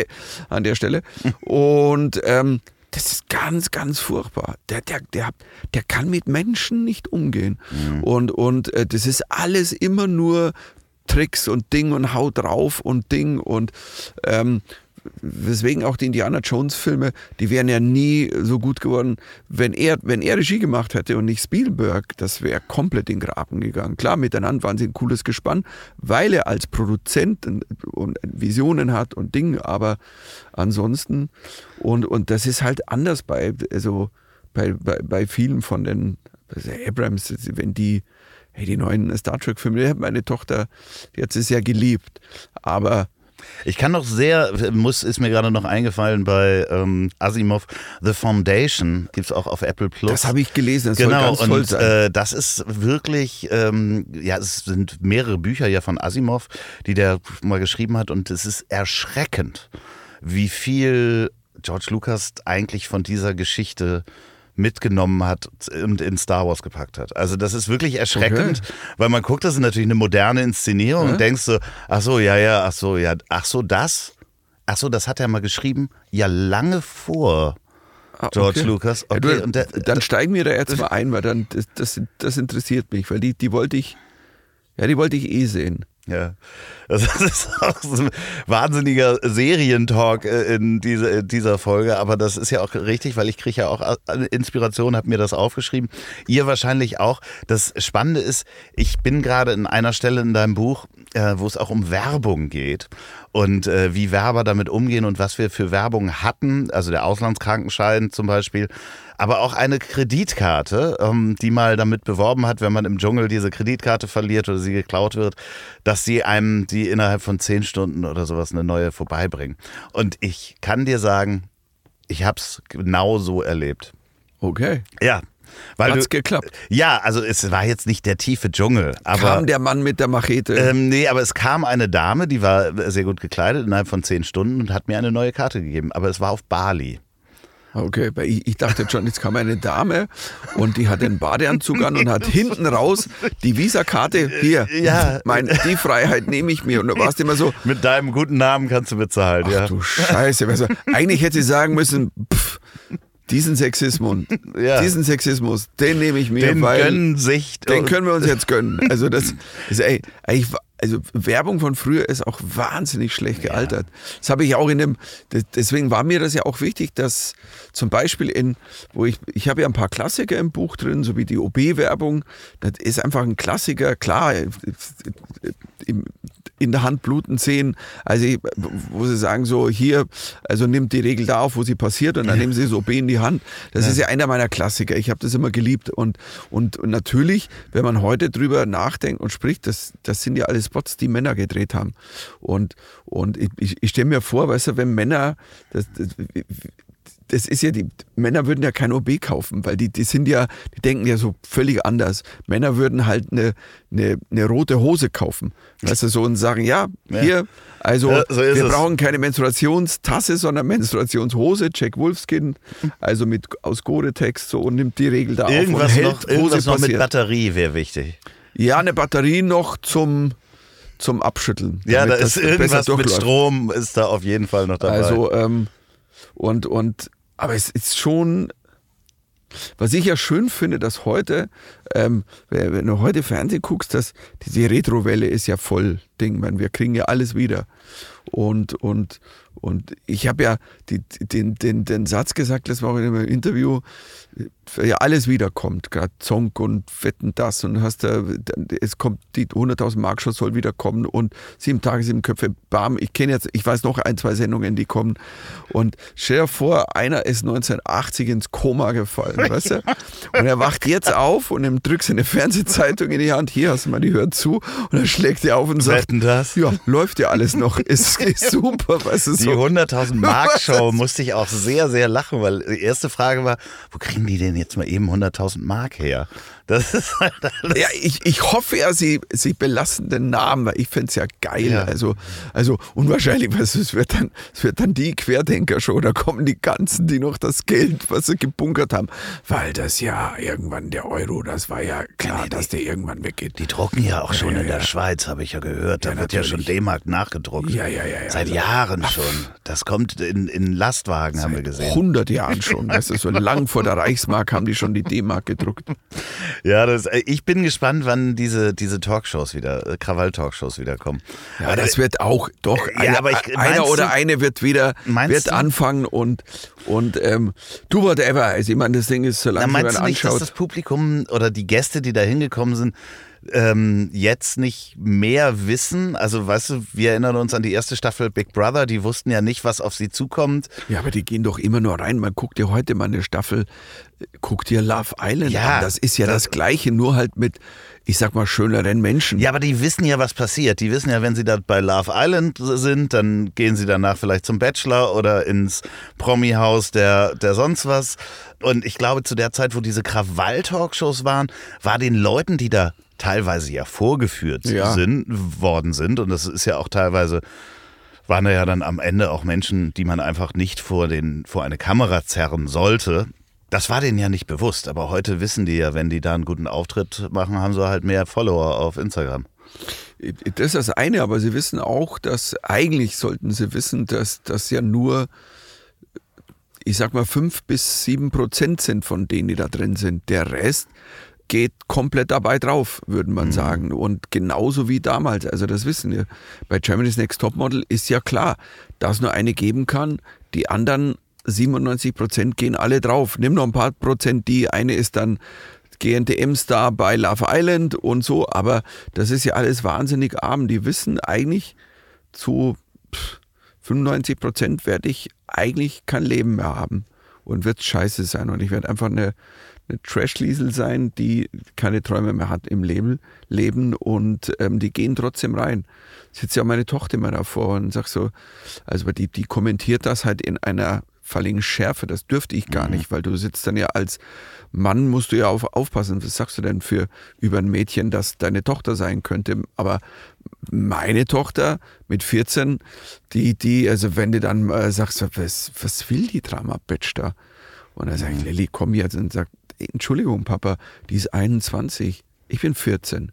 an der Stelle und ähm, das ist ganz, ganz furchtbar. Der, der, der, der kann mit Menschen nicht umgehen. Mhm. Und, und äh, das ist alles immer nur Tricks und Ding und Hau drauf und Ding und ähm, weswegen auch die Indiana Jones Filme, die wären ja nie so gut geworden, wenn er, wenn er Regie gemacht hätte und nicht Spielberg, das wäre komplett in den Graben gegangen. Klar, miteinander waren sie ein cooles Gespann, weil er als Produzent und Visionen hat und Dinge, aber ansonsten, und, und das ist halt anders bei, also bei, bei, bei vielen von den also Abrams, wenn die, hey, die neuen Star Trek-Filme, meine Tochter, die hat sie sehr geliebt, aber ich kann noch sehr, muss, ist mir gerade noch eingefallen bei ähm, Asimov, The Foundation gibt es auch auf Apple Plus. Das habe ich gelesen, das genau, soll ganz toll und, sein. Äh, das ist wirklich, ähm, ja, es sind mehrere Bücher ja von Asimov, die der mal geschrieben hat und es ist erschreckend, wie viel George Lucas eigentlich von dieser Geschichte mitgenommen hat und in Star Wars gepackt hat. Also das ist wirklich erschreckend, okay. weil man guckt, das ist natürlich eine moderne Inszenierung ja? und denkst so, ach so, ja, ja, ach so, ja, ach so, das, ach so, das hat er mal geschrieben, ja lange vor ah, George okay. Lucas. Okay, ja, du, der, dann steigen wir da jetzt mal ein, weil dann das, das, das interessiert mich, weil die, die wollte ich, ja, die wollte ich eh sehen. Ja, das ist auch so ein wahnsinniger Serientalk äh, in, diese, in dieser Folge, aber das ist ja auch richtig, weil ich kriege ja auch Inspiration, habe mir das aufgeschrieben. Ihr wahrscheinlich auch. Das Spannende ist, ich bin gerade in einer Stelle in deinem Buch, äh, wo es auch um Werbung geht und äh, wie Werber damit umgehen und was wir für Werbung hatten, also der Auslandskrankenschein zum Beispiel, aber auch eine Kreditkarte, ähm, die mal damit beworben hat, wenn man im Dschungel diese Kreditkarte verliert oder sie geklaut wird, dass sie einem die innerhalb von zehn Stunden oder sowas eine neue vorbeibringen. Und ich kann dir sagen, ich habe es genau so erlebt. Okay. Ja, Weil Hat's du, geklappt? Ja, also es war jetzt nicht der tiefe Dschungel, aber Kam der Mann mit der Machete. ähm, nee, aber es kam eine Dame, die war sehr gut gekleidet innerhalb von zehn Stunden und hat mir eine neue Karte gegeben. Aber es war auf Bali. Okay, weil ich, dachte schon, jetzt kam eine Dame und die hat den Badeanzug an und hat hinten raus die Visakarte. Hier, Ja. mein, die Freiheit nehme ich mir. Und du warst immer so, Mit deinem guten Namen kannst du bezahlen, ach ja. du Scheiße. Also, eigentlich hätte sie sagen müssen, pff, diesen Sexismus, Ja. diesen Sexismus, den nehme ich mir, Den weil gönnen sich. den können wir uns jetzt gönnen. Also das ist ey, eigentlich, also Werbung von früher ist auch wahnsinnig schlecht gealtert. Das habe ich auch in dem, deswegen war mir das ja auch wichtig, dass zum Beispiel in, wo ich, ich habe ja ein paar Klassiker im Buch drin, so wie die OB-Werbung, das ist einfach ein Klassiker, klar, in der Hand bluten sehen, also ich- wo sie sagen so, hier, also nimmt die Regel da auf, wo sie passiert und dann nehmen sie das OB in die Hand. Das ist ja einer meiner Klassiker, ich habe das immer geliebt und, und, und natürlich, wenn man heute drüber nachdenkt und spricht, das, das sind ja alles Spots, die Männer gedreht haben. Und, und ich, ich, ich stelle mir vor, weißt du, wenn Männer, das, das, das ist ja die Männer würden ja kein OB kaufen, weil die, die sind ja, die denken ja so völlig anders. Männer würden halt eine, eine, eine rote Hose kaufen. Weißt du, so und sagen, ja, Ja. hier, also Ja, so wir es. brauchen keine Menstruationstasse, sondern Menstruationshose, Jack Wolfskin, also mit aus Gore-Tex so und nimmt die Regel da auf Irgendwas und hält, noch, wo irgendwas noch mit. Batterie wäre wichtig. Ja, eine Batterie noch zum, zum Abschütteln. Ja, da ist irgendwas mit. Strom, ist da auf jeden Fall noch dabei. Also, ähm, und, und, aber es ist schon, was ich ja schön finde, dass heute, ähm, wenn du heute Fernsehen guckst, dass diese Retrowelle ist ja voll Ding, man, wir kriegen ja alles wieder. Und, und, und ich habe ja die, den, den, den Satz gesagt, das war auch in einem Interview, ja alles wiederkommt, gerade Zonk und Wetten das und hast da, es kommt die 100.000 Mark Show soll wieder kommen und sieben Tage, sieben Köpfe, bam, ich kenne jetzt, ich weiß noch ein, zwei Sendungen, die kommen und stell dir vor, einer ist 1980 ins Koma gefallen, weißt du, und er wacht jetzt auf und ihm drückt seine Fernsehzeitung in die Hand, hier hast du mal, die hört zu und dann schlägt er auf und sagt, Wetten das? ja, läuft ja alles noch, ist, ist super, weißt du, Die so. 100.000 Mark Show musste ich auch sehr, sehr lachen, weil die erste Frage war, wo kriegen die denn jetzt mal eben 100.000 Mark her? Das ist halt alles. Ja, ich, ich hoffe ja, sie, sie belassen den Namen, weil ich fände es ja geil. Ja. Also, also unwahrscheinlich, du, es wird dann, es wird dann die Querdenker-Show, da kommen die ganzen, die noch das Geld, was sie gebunkert haben, weil das ja irgendwann der Euro, das war ja klar, dass der irgendwann weggeht. Die drucken ja auch schon ja, in der. Schweiz, habe ich ja gehört. Da wird ja schon. D-Mark nachgedruckt. Ja, ja, ja, ja. Seit Also- Jahren schon. Das kommt in, in Lastwagen, haben wir gesehen. 100 Jahren schon, weißt du, so lang vor der Reichsmark haben die schon die D-Mark gedruckt. Ja, das, äh, ich bin gespannt, wann diese, diese Talkshows wieder, äh, Krawall-Talkshows wieder kommen. Ja, das wird auch, doch, Ja, einer, aber ich- einer meinst oder du- eine wird wieder, wird du? anfangen und, und ähm, do whatever. Also ich meine, das Ding ist, Na, solange man meinst du nicht, dass anschaut. das Publikum oder die Gäste, die da hingekommen sind, ähm, jetzt nicht mehr wissen? Also, weißt du, wir erinnern uns an die erste Staffel Big Brother, die wussten ja nicht, was auf sie zukommt. Ja, aber die gehen doch immer nur rein. Man guckt ja heute mal eine Staffel, guckt dir Love Island Ja, an. Das ist ja das, das- Gleiche, nur halt mit, ich sag mal, schöneren Menschen. Ja, aber die wissen ja, was passiert. Die wissen ja, wenn sie da bei Love Island sind, dann gehen sie danach vielleicht zum Bachelor oder ins Promi-Haus der, der sonst was. Und ich glaube, zu der Zeit, wo diese Krawall-Talkshows waren, war den Leuten, die da teilweise ja vorgeführt Ja. sind, worden sind, und das ist ja auch teilweise, waren da ja dann am Ende auch Menschen, die man einfach nicht vor, den, vor eine Kamera zerren sollte. Das war denen ja nicht bewusst, aber heute wissen die ja, wenn die da einen guten Auftritt machen, haben sie halt mehr Follower auf Instagram. Das ist das eine, aber sie wissen auch, dass eigentlich sollten sie wissen, dass das ja nur, ich sag mal, fünf bis sieben Prozent sind von denen, die da drin sind. Der Rest geht komplett dabei drauf, würde man sagen. Und genauso wie damals. Also das wissen wir. Bei Germany's Next Topmodel ist ja klar, dass es nur eine geben kann. Die anderen 97 Prozent gehen alle drauf. Nimm noch ein paar Prozent, die eine ist dann GNTM-Star bei Love Island und so, aber das ist ja alles wahnsinnig arm. Die wissen eigentlich zu pff, 95 Prozent werde ich eigentlich kein Leben mehr haben und wird scheiße sein und ich werde einfach eine, eine Trash-Liesel sein, die keine Träume mehr hat im Leben, Leben und ähm, die gehen trotzdem rein. Sitzt ja auch meine Tochter immer davor und sagt so, also die, die kommentiert das halt in einer auffalligen Schärfe. Das dürfte ich gar nicht, weil du sitzt dann ja als Mann, musst du ja auf, aufpassen. Was sagst du denn für über ein Mädchen, das deine Tochter sein könnte? Aber meine Tochter mit 14, die, die, also wenn du dann äh, sagst, was, was will die Drama-Bitch da? Und dann sage ich, Lilly, komm jetzt und sagt, Entschuldigung, Papa, die ist 21, ich bin 14.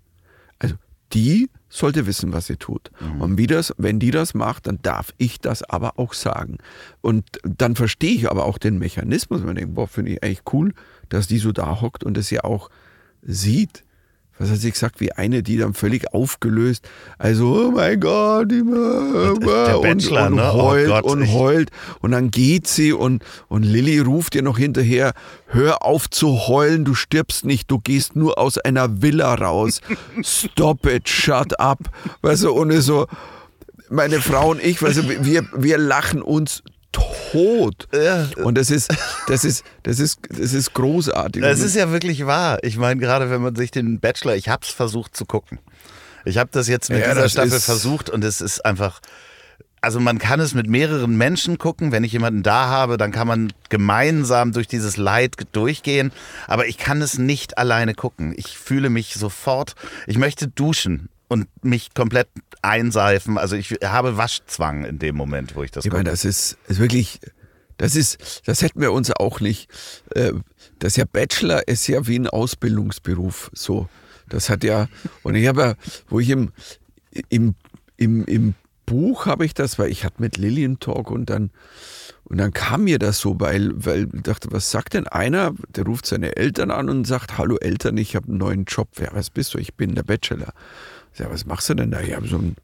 Also die sollte wissen, was sie tut. Mhm. Und wie das, wenn die das macht, dann darf ich das aber auch sagen. Und dann verstehe ich aber auch den Mechanismus. Man denkt, boah, finde ich eigentlich cool, dass die so da hockt und es ja auch sieht was hat sie gesagt, wie eine, die dann völlig aufgelöst, also, oh mein Gott, die, und, Bachelor, und, ne? heult oh Gott, und heult und dann geht sie und, und Lilly ruft ihr noch hinterher, hör auf zu heulen, du stirbst nicht, du gehst nur aus einer Villa raus. Stop it, shut up. Weißt du, und so, meine Frau und ich, weißt du, wir, wir lachen uns tot. Ja. Und das ist, das ist, das ist, das ist großartig. Das ist ja wirklich wahr. Ich meine, gerade wenn man sich den Bachelor, ich habe es versucht zu gucken. Ich habe das jetzt mit ja, dieser Staffel versucht und es ist einfach. Also man kann es mit mehreren Menschen gucken. Wenn ich jemanden da habe, dann kann man gemeinsam durch dieses Leid durchgehen. Aber ich kann es nicht alleine gucken. Ich fühle mich sofort. Ich möchte duschen und mich komplett einseifen. Also ich habe Waschzwang in dem Moment, wo ich das. Ich meine, das ist, ist wirklich, das ist, das hätten wir uns auch nicht. Äh, das ist ja Bachelor ist ja wie ein Ausbildungsberuf. So, das hat ja. Und ich habe ja, wo ich im im im, im Buch habe ich das, weil ich hatte mit Lillian Talk und dann und dann kam mir das so, weil, weil ich dachte, was sagt denn einer? Der ruft seine Eltern an und sagt, hallo Eltern, ich habe einen neuen Job. Ja, was bist du? Ich bin der Bachelor. Ich sag, was machst du denn da? Ich habe so ein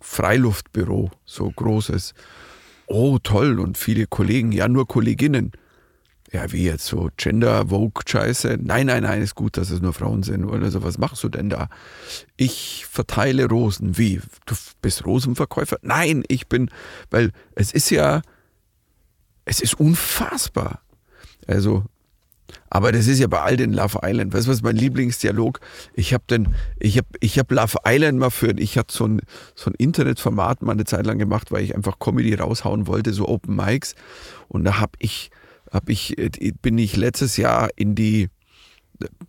Freiluftbüro, so großes. Oh, toll. Und viele Kollegen, ja, nur Kolleginnen. Ja, wie jetzt so Gender, Vogue, Scheiße. Nein, nein, nein, ist gut, dass es nur Frauen sind. Oder so, was machst du denn da? Ich verteile Rosen. Wie? Du bist Rosenverkäufer? Nein, ich bin, weil es ist ja, es ist unfassbar. Also, aber das ist ja bei all den Love Island. Weißt du, was mein Lieblingsdialog? Ich habe den, ich habe, ich habe Love Island mal für, ich hatte so ein, so ein Internetformat mal eine Zeit lang gemacht, weil ich einfach Comedy raushauen wollte, so Open Mics. Und da habe ich, habe ich, bin ich letztes Jahr in die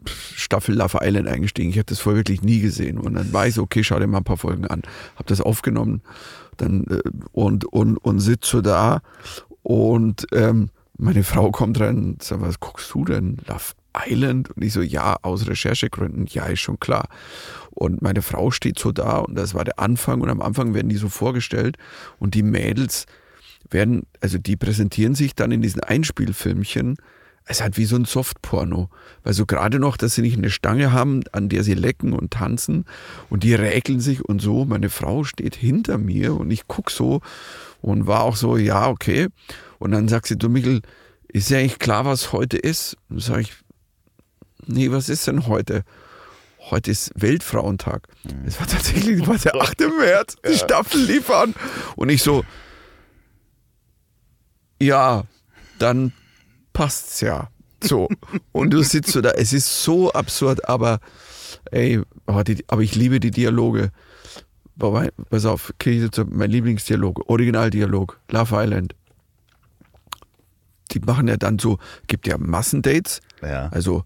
Staffel Love Island eingestiegen. Ich habe das vorher wirklich nie gesehen. Und dann war ich so, okay, schau dir mal ein paar Folgen an. Habe das aufgenommen dann, äh, und, und, und sitze da und ähm, meine Frau kommt rein und sagt, was guckst du denn? Love Island? Und ich so, ja, aus Recherchegründen, ja, ist schon klar. Und meine Frau steht so da und das war der Anfang und am Anfang werden die so vorgestellt und die Mädels werden, also die präsentieren sich dann in diesen Einspielfilmchen es hat wie so ein Softporno. Weil so gerade noch, dass sie nicht eine Stange haben, an der sie lecken und tanzen und die räkeln sich und so. Meine Frau steht hinter mir und ich guck so und war auch so, ja, okay. Und dann sagt sie, du Michel, ist ja eigentlich klar, was heute ist? Und sage ich, nee, was ist denn heute? Heute ist Weltfrauentag. Mhm. Es war tatsächlich war der 8. März, die Staffel liefern. Und ich so, ja, dann passt's ja. So. Und du sitzt so da, es ist so absurd, aber ey, aber, die, aber ich liebe die Dialoge. Pass auf, mein Lieblingsdialog, Originaldialog, Love Island. Die machen ja dann so, gibt ja Massendates, ja. also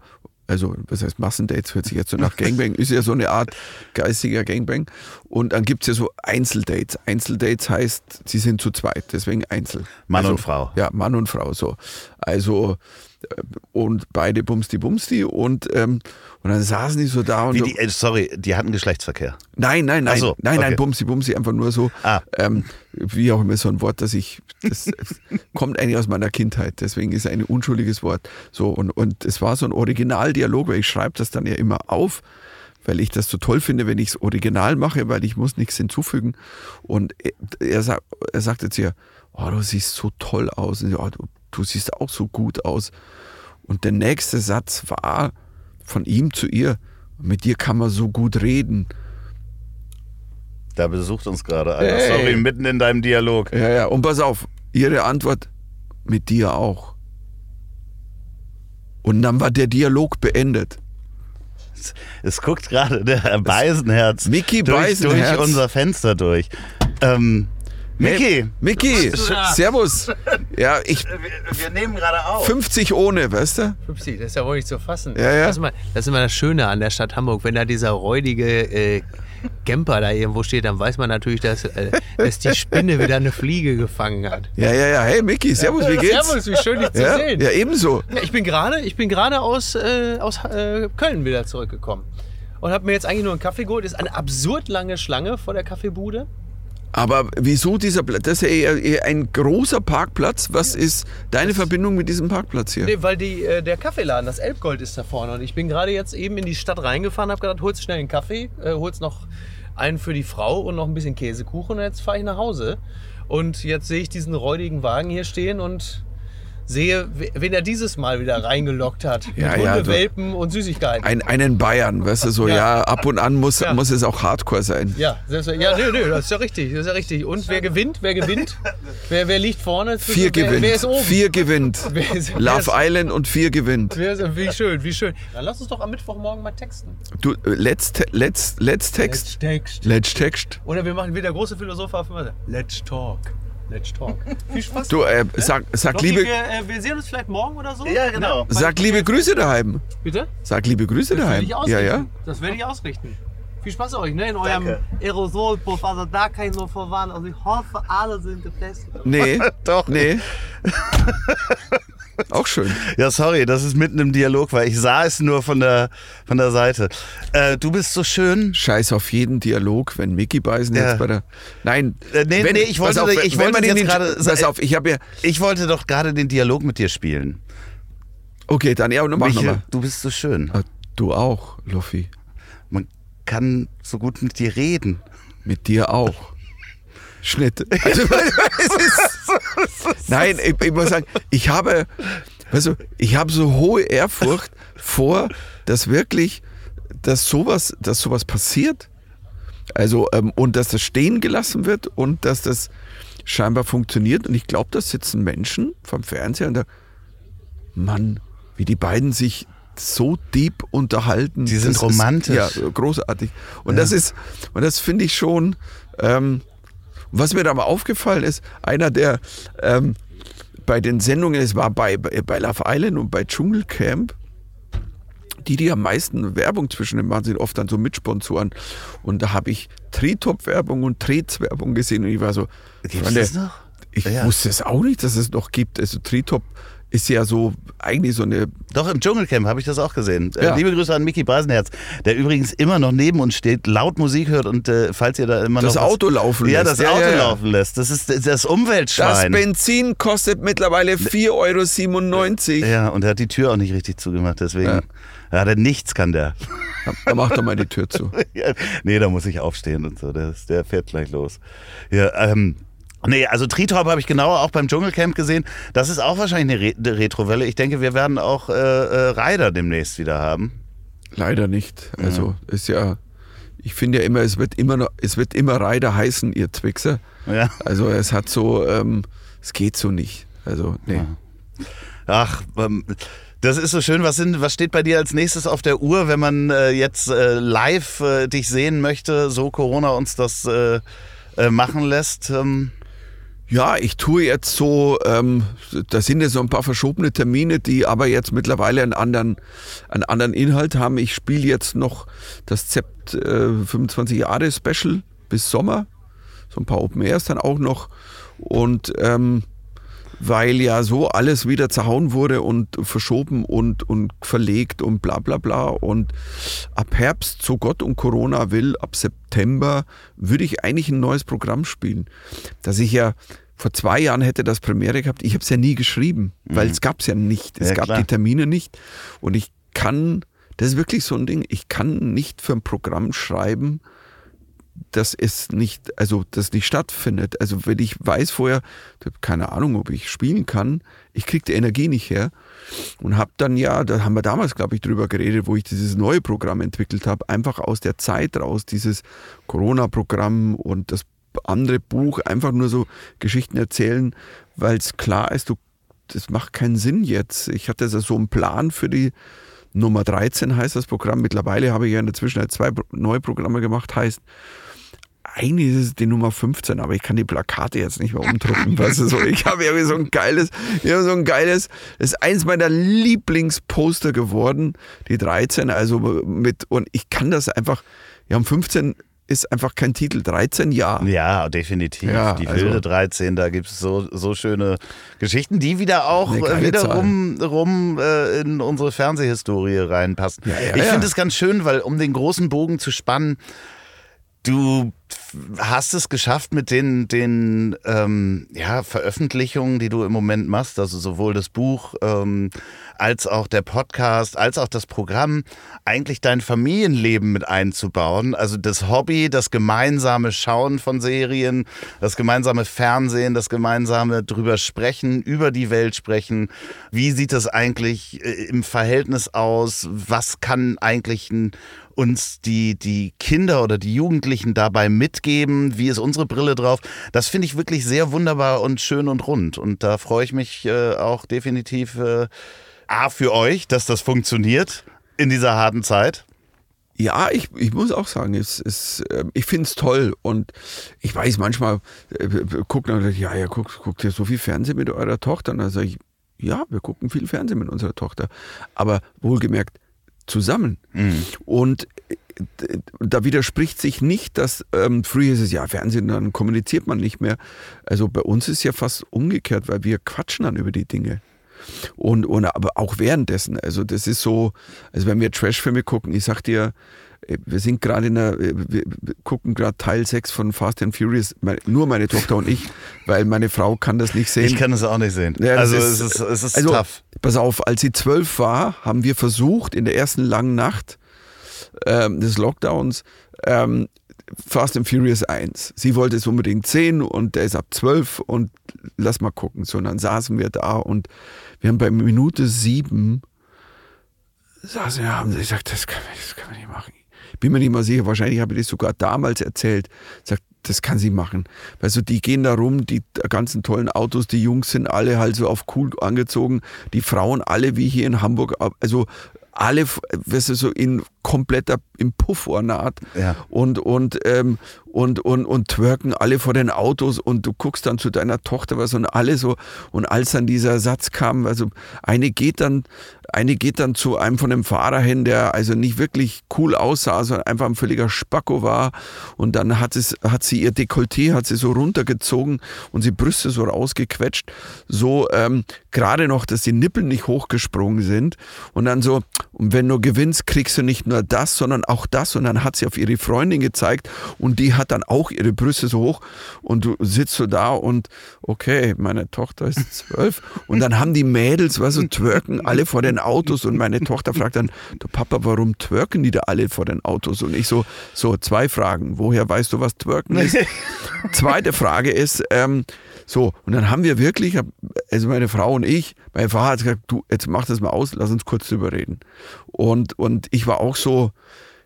also was heißt Massendates, hört sich jetzt so nach Gangbang, ist ja so eine Art geistiger Gangbang. Und dann gibt es ja so Einzeldates. Einzeldates heißt, sie sind zu zweit, deswegen Einzel. Mann also, und Frau. Ja, Mann und Frau, so. Also und beide bumsti bumsti und, ähm, und dann saßen die so da und. Wie die, äh, sorry, die hatten Geschlechtsverkehr. Nein, nein, nein. So, nein, okay. nein, bumsti bumsti, einfach nur so. Ah. Ähm, wie auch immer so ein Wort, das ich. Das kommt eigentlich aus meiner Kindheit, deswegen ist es ein unschuldiges Wort. So, und, und es war so ein Originaldialog, weil ich schreibe das dann ja immer auf weil ich das so toll finde, wenn ich es original mache, weil ich muss nichts hinzufügen. Und er, er, sagt, er sagte zu ihr, oh, du siehst so toll aus. Und, oh, du du siehst auch so gut aus. Und der nächste Satz war von ihm zu ihr, mit dir kann man so gut reden. Da besucht uns gerade einer. Hey. Sorry, mitten in deinem Dialog. Ja, ja, und pass auf, ihre Antwort, mit dir auch. Und dann war der Dialog beendet. Es, es guckt gerade der Beisenherz Mickey durch, Beisenherz. durch unser Fenster durch. Ähm, Hey, Micky, servus. Ja, ich wir, wir nehmen gerade auf. 50 ohne, weißt du? Upsi, das ist ja wohl nicht zu fassen. Ja, ja. Das, ist immer, das ist immer das Schöne an der Stadt Hamburg. Wenn da dieser räudige äh, Camper da irgendwo steht, dann weiß man natürlich, dass, äh, dass die Spinne wieder eine Fliege gefangen hat. Ja, ja, ja. Hey, Micky, servus, wie geht's? Servus, wie schön dich zu Ja, sehen. ja, ebenso. Ja, ich bin gerade, ich bin gerade aus, äh, aus äh, Köln wieder zurückgekommen und habe mir jetzt eigentlich nur einen Kaffee geholt. Ist eine absurd lange Schlange vor der Kaffeebude. Aber wieso dieser Platz? Das ist ja ein großer Parkplatz. Was ist deine Verbindung mit diesem Parkplatz hier? Nee, weil die, äh, der Kaffeeladen, das Elbgold ist da vorne und ich bin gerade jetzt eben in die Stadt reingefahren, habe gedacht, holst schnell einen Kaffee, äh, holst noch einen für die Frau und noch ein bisschen Käsekuchen und jetzt fahre ich nach Hause. Und jetzt sehe ich diesen räudigen Wagen hier stehen und sehe, we- wen er dieses Mal wieder reingelockt hat. Ja, mit ja, Hunde, du- Welpen und Süßigkeiten. Ein, einen Bayern, weißt du, so, ja, Ja. ab und an muss, muss es auch Hardcore sein. ja, selbst, ja, nö, nö, das ist ja richtig, das ist ja richtig. Und wer gewinnt? Wer gewinnt? Wer, wer liegt vorne? Vier wer, gewinnt. Wer ist oben? Vier gewinnt. Wer ist- Love ist- Island und vier gewinnt. Ist, wie schön, wie schön. Dann lass uns doch am Mittwochmorgen mal texten. Du, äh, let's, let's, let's text. Text. Let's text. Oder wir machen wieder große Philosoph auf Let's talk. Let's talk. Viel Spaß. Du, äh, sag, sag, Loffi, liebe, wir, äh, wir sehen uns vielleicht morgen oder so. Ja, genau. Ne? sag liebe Grüße daheim. Bitte? Sag liebe Grüße Das werde daheim. ich Ja, ausrichten. ja. Das werde ich ausrichten. Viel Spaß euch, ne? In eurem Danke. Aerosolpuff. Also da kann ich nur vorwarnen. Also ich hoffe, alle sind getestet. Nee. Doch. Nee. Auch schön. Ja, sorry, das ist mitten im Dialog, weil ich sah es nur von der, von der Seite. Äh, du bist so schön. Scheiß auf jeden Dialog, wenn Mickey Beisen Ja. jetzt bei der. Nein. Äh, nee, nee, ich wollte- auf, ich wenn wollte jetzt den, gerade- Pass auf, ich habe ja. Ich wollte doch gerade den Dialog mit dir spielen. Okay, dann ja, mach Michel, nochmal. du bist so schön. Du auch, Luffy. Man kann so gut mit dir reden. Mit dir auch. Schnitt. Also, es ist, nein, ich, ich muss sagen, ich habe, weißt du, ich habe so hohe Ehrfurcht vor, dass wirklich, dass sowas, dass sowas passiert. Also, ähm, und dass das stehen gelassen wird und dass das scheinbar funktioniert. Und ich glaube, da sitzen Menschen vom Fernseher und da, Mann, wie die beiden sich so deep unterhalten. Die sind romantisch. Ist, ja, großartig. Und das ist, und das finde ich schon, ähm, was mir da mal aufgefallen ist, einer der ähm, bei den Sendungen, es war bei, bei, Love Island und bei Dschungelcamp, die, die am meisten Werbung zwischen den machen, sind oft dann so Mitsponsoren. Und da habe ich Tretop-Werbung und Trets-Werbung gesehen und ich war so, Gibt's das noch? ich Ja. wusste es auch nicht, dass es noch gibt. Also Tretop ist ja so eigentlich so eine Doch, im Dschungelcamp habe ich das auch gesehen. Äh, Ja. liebe Grüße an Mickey Beisenherz, der übrigens immer noch neben uns steht, laut Musik hört und äh, falls ihr da immer Das noch. was- Auto laufen Ja, lässt. das Ja, Auto ja, laufen lässt. Das ist das Das Umweltschwein. Benzin kostet mittlerweile 4,97 Euro. ja, und er hat die Tür auch nicht richtig zugemacht, deswegen. Ja. Ja, der nichts kann der. Da macht er mal die Tür zu. Ja, nee, da muss ich aufstehen und so. Der, der fährt gleich los. Ja, ähm, nee, also Tritorp habe ich genauer auch beim Dschungelcamp gesehen. Das ist auch wahrscheinlich eine, Re eine Retrowelle. Ich denke, wir werden auch äh, äh, Rider demnächst wieder haben. Leider nicht. Also ist ja, ich finde ja immer, es wird immer noch, es wird immer Reiter heißen, ihr Twixer. Ja. Also es hat so, ähm, es geht so nicht. Also, nee. Ach, ähm, das ist so schön. Was, sind, was steht bei dir als nächstes auf der Uhr, wenn man äh, jetzt äh, live äh, dich sehen möchte, so Corona uns das äh, äh, machen lässt? Ähm, Ja, ich tue jetzt so, ähm, da sind ja so ein paar verschobene Termine, die aber jetzt mittlerweile einen anderen, einen anderen Inhalt haben. Ich spiele jetzt noch das Zept äh, 25 Jahre Special bis Sommer. So ein paar Open Airs dann auch noch. Und ähm, weil ja so alles wieder zerhauen wurde und verschoben und, und verlegt und bla bla bla. Und ab Herbst, so Gott und Corona will, ab September würde ich eigentlich ein neues Programm spielen. Dass ich ja vor zwei Jahren hätte das Premiere gehabt, ich habe es ja nie geschrieben, weil es gab es ja nicht. Es Ja, gab klar. die Termine nicht. Und ich kann, das ist wirklich so ein Ding, ich kann nicht für ein Programm schreiben, dass es nicht, also das nicht stattfindet. Also wenn ich weiß vorher, ich keine Ahnung, ob ich spielen kann, ich kriege die Energie nicht her und habe dann ja, da haben wir damals, glaube ich, drüber geredet, wo ich dieses neue Programm entwickelt habe, einfach aus der Zeit raus, dieses Corona-Programm und das andere Buch, einfach nur so Geschichten erzählen, weil es klar ist, du, das macht keinen Sinn jetzt. Ich hatte so einen Plan für die Nummer 13 heißt das Programm. Mittlerweile habe ich ja in der Zwischenzeit zwei neue Programme gemacht, heißt eigentlich ist es die Nummer 15, aber ich kann die Plakate jetzt nicht mehr umdrucken. weißt du, so, ich habe irgendwie so ein geiles, ich so ein geiles, das ist eins meiner Lieblingsposter geworden, die 13, also mit, und ich kann das einfach, wir haben 15 ist einfach kein Titel. 13 ja. Ja, definitiv. Ja, die also- wilde 13, da gibt es so, so schöne Geschichten, die wieder auch Eine geile wieder Zahl. rum, äh, in unsere Fernsehhistorie reinpassen. Ja, ja, ich finde es ganz schön, weil um den großen Bogen zu spannen, Du hast es geschafft mit den, den ähm, ja, Veröffentlichungen, die du im Moment machst, also sowohl das Buch ähm, als auch der Podcast, als auch das Programm, eigentlich dein Familienleben mit einzubauen. Also das Hobby, das gemeinsame Schauen von Serien, das gemeinsame Fernsehen, das gemeinsame drüber sprechen, über die Welt sprechen. Wie sieht das eigentlich äh, im Verhältnis aus? Was kann eigentlich ein uns die, die Kinder oder die Jugendlichen dabei mitgeben? Wie ist unsere Brille drauf? Das finde ich wirklich sehr wunderbar und schön und rund. Und da freue ich mich äh, auch definitiv äh, A für euch, dass das funktioniert in dieser harten Zeit. Ja, ich, ich muss auch sagen, es, es, ähm, ich finde es toll und ich weiß manchmal, äh, guckt dann, ja, ja, guckt, guckt ihr so viel Fernsehen mit eurer Tochter? Und dann sage ich, ja, wir gucken viel Fernsehen mit unserer Tochter, aber wohlgemerkt zusammen. Und äh, da widerspricht sich nicht, dass ähm, früher ist es ja Fernsehen, dann kommuniziert man nicht mehr. Also bei uns ist ja fast umgekehrt, weil wir quatschen dann über die Dinge. Und, und aber auch währenddessen. Also das ist so, also wenn wir Trashfilme gucken, ich sag dir, wir sind gerade in der, äh, wir gucken gerade Teil 6 von Fast and Furious, nur meine Tochter und ich, weil meine Frau kann das nicht sehen. Ich kann es auch nicht sehen. Ja, das also ist- es ist, es ist also, tough. Pass auf, als sie zwölf war, haben wir versucht, in der ersten langen Nacht ähm, des Lockdowns ähm, Fast and Furious 1. Sie wollte es unbedingt sehen und der ist ab zwölf und lass mal gucken. So, und dann saßen wir da und wir haben bei Minute sieben saßen wir, haben gesagt, das kann, das kann man nicht machen. Bin mir nicht mal sicher, wahrscheinlich habe ich das sogar damals erzählt. Sagt, das kann sie machen. Weißt du, die gehen da rum, die ganzen tollen Autos, die Jungs sind alle halt so auf cool angezogen, die Frauen alle wie hier in Hamburg, also alle, weißt du, so in kompletter, im Puffornat Ja. und, und, ähm, und, und, und twerken alle vor den Autos und du guckst dann zu deiner Tochter was und alle so und als dann dieser Satz kam, also eine geht dann, eine geht dann zu einem von dem Fahrer hin, der also nicht wirklich cool aussah, sondern einfach ein völliger Spacko war. Und dann hat es, hat sie ihr Dekolleté, hat sie so runtergezogen und sie Brüste so rausgequetscht, so ähm, gerade noch, dass die Nippel nicht hochgesprungen sind. Und dann so, und wenn du gewinnst, kriegst du nicht nur das, sondern auch das. Und dann hat sie auf ihre Freundin gezeigt und die hat dann auch ihre Brüste so hoch. Und du sitzt so da und okay, meine Tochter ist zwölf. Und dann haben die Mädels, was so twerken alle vor den Autos und meine Tochter fragt dann, du Papa, warum twerken die da alle vor den Autos? Und ich so, so zwei Fragen, woher weißt du, was twerken ist? Zweite Frage ist, ähm, so, und dann haben wir wirklich, also meine Frau und ich, mein Vater hat gesagt, du, jetzt mach das mal aus, lass uns kurz drüber reden. Und, und ich war auch so,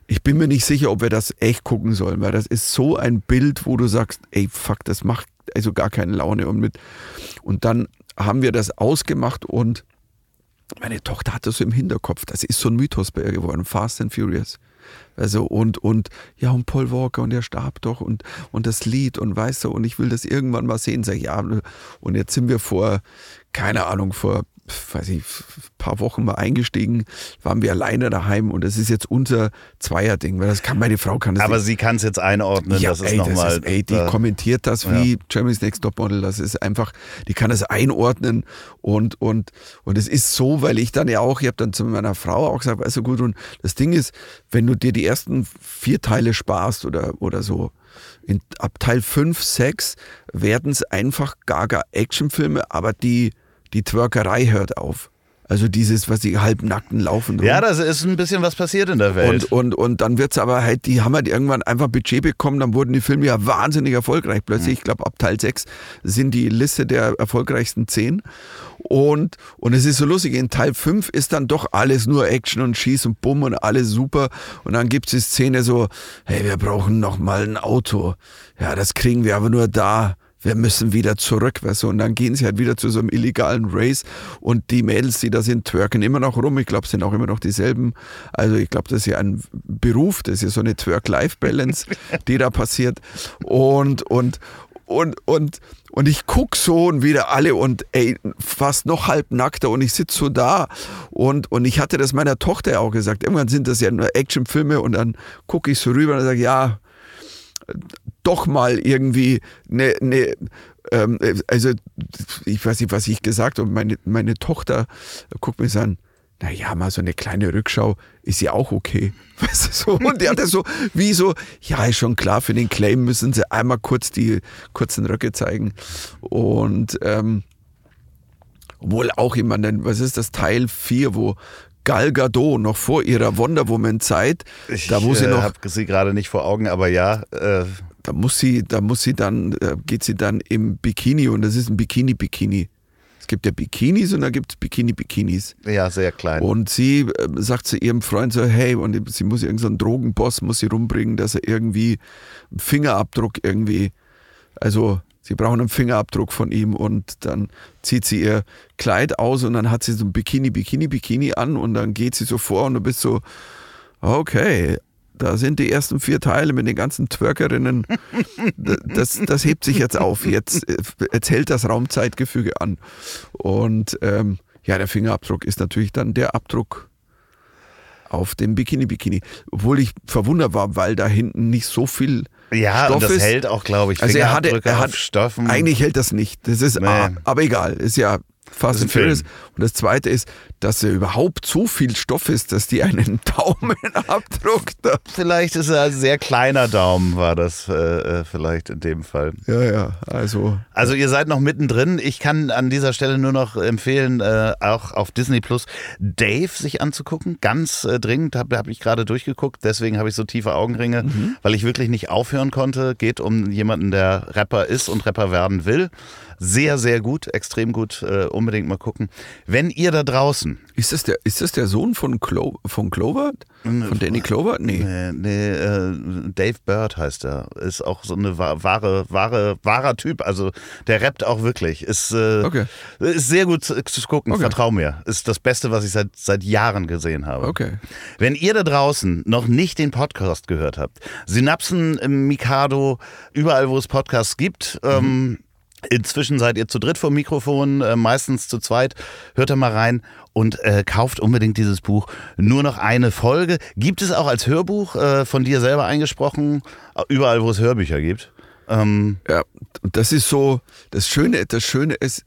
ich bin mir nicht sicher, ob wir das echt gucken sollen, weil das ist so ein Bild, wo du sagst, ey, fuck, das macht also gar keine Laune. Und, mit, und dann haben wir das ausgemacht und meine Tochter hat das so im Hinterkopf. Das ist so ein Mythos bei ihr geworden, Fast and Furious. Also und, und ja, und Paul Walker und der starb doch und, und das Lied und weißt du, und ich will das irgendwann mal sehen. Sag ich, ja, und jetzt sind wir vor, keine Ahnung, vor weiß ich, paar Wochen mal eingestiegen, waren wir alleine daheim und das ist jetzt unser Zweierding, weil das kann meine Frau kann das Aber nicht. sie kann es jetzt einordnen. das ist nochmal. ey, die kommentiert das wie Jeremy's Next Top Model. Das ist einfach, die kann das einordnen und, und, und es ist so, weil ich dann ja auch, ich habe dann zu meiner Frau auch gesagt, du gut, und das Ding ist, wenn du dir die ersten vier Teile sparst oder, oder so, in, ab Teil 5, 6 werden es einfach gaga Actionfilme, aber die, die Twerkerei hört auf. Also dieses, was die halbnackten laufen. ja, das ist ein bisschen was passiert in der Welt. Und, und, und dann wird's aber halt, die haben halt irgendwann einfach Budget bekommen, dann wurden die Filme ja wahnsinnig erfolgreich. Plötzlich, ich glaube, ab Teil 6 sind die Liste der erfolgreichsten 10. Und, und es ist so lustig, in Teil 5 ist dann doch alles nur Action und Schieß und Bumm und alles super. Und dann gibt's die Szene so, hey, wir brauchen noch mal ein Auto. Ja, das kriegen wir aber nur da. Wir müssen wieder zurück, weißt du, und dann gehen sie halt wieder zu so einem illegalen Race und die Mädels, die da sind, twerken immer noch rum. Ich glaube, es sind auch immer noch dieselben. Also ich glaube, das ist ja ein Beruf, das ist ja so eine Twerk-Life-Balance, die da passiert. Und, und, und, und, und ich guck so und wieder alle und ey, fast noch halb nackter und ich sitze so da und, und ich hatte das meiner Tochter auch gesagt. Irgendwann sind das ja nur Actionfilme und dann gucke ich so rüber und sage, ja, doch mal irgendwie eine, eine ähm, also ich weiß nicht, was ich gesagt habe, meine, meine Tochter guckt mir so an, naja, mal so eine kleine Rückschau ist ja auch okay. Weißt du, so, und die hat das so, wie so, ja, ist schon klar, für den Claim müssen sie einmal kurz die kurzen Röcke zeigen. Und ähm, wohl auch jemand, was ist das, Teil 4, wo Gal Gadot noch vor ihrer Wonder Woman Zeit, da wo sie äh, noch, habe sie gerade nicht vor Augen, aber ja, äh, da muss sie, da muss sie dann, äh, geht sie dann im Bikini und das ist ein Bikini-Bikini. Es gibt ja Bikinis und dann gibt es Bikini-Bikinis. Ja, sehr klein. Und sie äh, sagt zu ihrem Freund so, hey, und sie muss irgendeinen so Drogenboss, muss sie rumbringen, dass er irgendwie einen Fingerabdruck irgendwie, also sie brauchen einen Fingerabdruck von ihm und dann zieht sie ihr Kleid aus und dann hat sie so ein Bikini, Bikini, Bikini an und dann geht sie so vor und du bist so, okay, da sind die ersten vier Teile mit den ganzen Twerkerinnen. Das, das hebt sich jetzt auf. Jetzt, jetzt hält das Raumzeitgefüge an. Und ähm, ja, der Fingerabdruck ist natürlich dann der Abdruck auf dem Bikini-Bikini. Obwohl ich verwundert war, weil da hinten nicht so viel ja, Stoff und das ist. hält auch, glaube ich, Also er hatte, er hat, Stoffen. eigentlich hält das nicht. Das ist, Nee. aber egal, ist ja Fast and Furious. Und das zweite ist, dass er überhaupt so viel Stoff ist, dass die einen Daumenabdruck da. Vielleicht ist er ein sehr kleiner Daumen, war das äh, äh, vielleicht in dem Fall. Ja, ja, also. Also ihr seid noch mittendrin. Ich kann an dieser Stelle nur noch empfehlen, äh, auch auf Disney Plus Dave sich anzugucken. Ganz äh, dringend, habe hab ich gerade durchgeguckt. Deswegen habe ich so tiefe Augenringe, weil ich wirklich nicht aufhören konnte. Geht um jemanden, der Rapper ist und Rapper werden will. Sehr, sehr gut, extrem gut. Äh, unbedingt mal gucken. Wenn ihr da draußen Ist das der, ist das der Sohn von, Clo von Clover? Von Danny Clover? Nee. Nee, nee äh, Dave Bird heißt er. Ist auch so eine wa- wahre, wahre, wahrer Typ. Also der rappt auch wirklich. Ist, äh, Okay. ist sehr gut zu, gucken. Okay. Vertrau mir. Ist das Beste, was ich seit, seit Jahren gesehen habe. Okay. Wenn ihr da draußen noch nicht den Podcast gehört habt, Synapsen im Mikado, überall, wo es Podcasts gibt, ähm, Inzwischen seid ihr zu dritt vom Mikrofon, äh, meistens zu zweit. Hört da mal rein und äh, kauft unbedingt dieses Buch. Nur noch eine Folge. Gibt es auch als Hörbuch äh, von dir selber eingesprochen, äh, überall, wo es Hörbücher gibt. Ähm, Ja, das ist so, das Schöne, das Schöne ist,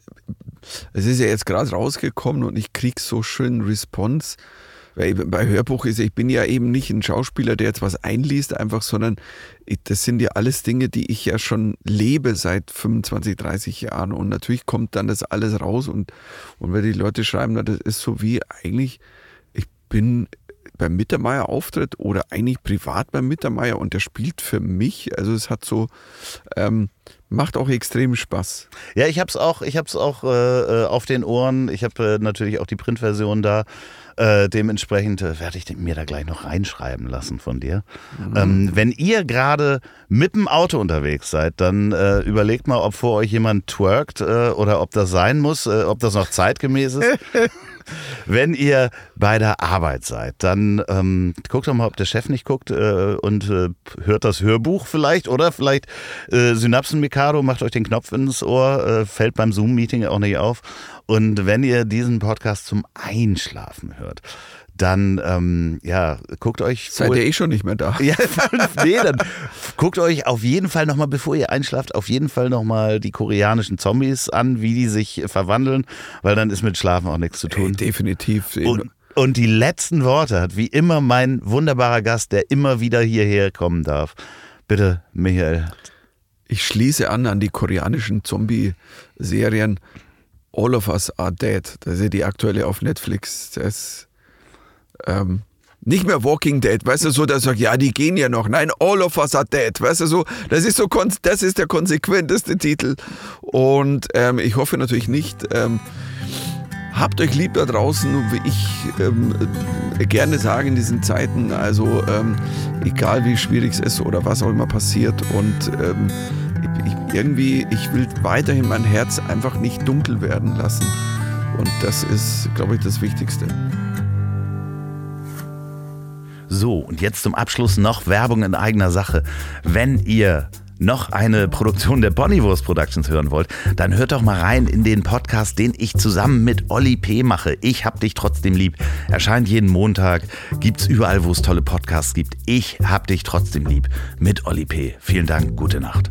es ist ja jetzt gerade rausgekommen und ich krieg so schön Response. Weil bei Hörbuch ist, ich bin ja eben nicht ein Schauspieler, der jetzt was einliest, einfach, sondern das sind ja alles Dinge, die ich ja schon lebe seit 25, 30 Jahren. Und natürlich kommt dann das alles raus und, und wenn die Leute schreiben, das ist so wie eigentlich, ich bin beim Mittermeier Auftritt oder eigentlich privat beim Mittermeier und der spielt für mich. Also es hat so, ähm, macht auch extrem Spaß. Ja, ich hab's auch, ich hab's auch äh, äh, auf den Ohren. Ich habe äh, natürlich auch die Printversion da. Äh, dementsprechend äh, werde ich mir da gleich noch reinschreiben lassen von dir. Ähm, wenn ihr gerade mit dem Auto unterwegs seid, dann äh, überlegt mal, ob vor euch jemand twerkt äh, oder ob das sein muss, äh, ob das noch zeitgemäß ist. Wenn ihr bei der Arbeit seid, dann ähm, guckt doch mal, ob der Chef nicht guckt äh, und äh, hört das Hörbuch vielleicht oder vielleicht äh, Synapsen Mikado, macht euch den Knopf ins Ohr, äh, fällt beim Zoom-Meeting auch nicht auf. Und wenn ihr diesen Podcast zum Einschlafen hört, dann ähm, ja, guckt euch Seid ihr eh schon nicht mehr da. ja, nee, dann guckt euch auf jeden Fall nochmal, bevor ihr einschlaft, auf jeden Fall nochmal die koreanischen Zombies an, wie die sich verwandeln, weil dann ist mit Schlafen auch nichts zu Ey, tun. definitiv. Und, und die letzten Worte hat wie immer mein wunderbarer Gast, der immer wieder hierher kommen darf. Bitte, Michael. Ich schließe an an die koreanischen Zombie-Serien. All of Us Are Dead. Das ist ja die aktuelle auf Netflix. Das ähm, nicht mehr Walking Dead, weißt du, so, dass sagt, ja, die gehen ja noch. Nein, All of Us Are Dead, weißt du, so, das ist so, das ist der konsequenteste Titel. Und ähm, ich hoffe natürlich nicht, ähm, habt euch lieb da draußen, wie ich ähm, äh, gerne sage in diesen Zeiten, also ähm, egal wie schwierig es ist oder was auch immer passiert und ähm, ich, irgendwie, ich will weiterhin mein Herz einfach nicht dunkel werden lassen. Und das ist, glaube ich, das Wichtigste. So, und jetzt zum Abschluss noch Werbung in eigener Sache. Wenn ihr noch eine Produktion der Bonnywurst Productions hören wollt, dann hört doch mal rein in den Podcast, den ich zusammen mit Olli P. mache. Ich hab dich trotzdem lieb. Erscheint jeden Montag, gibt's überall, wo es tolle Podcasts gibt. Ich hab dich trotzdem lieb mit Olli P. Vielen Dank, gute Nacht.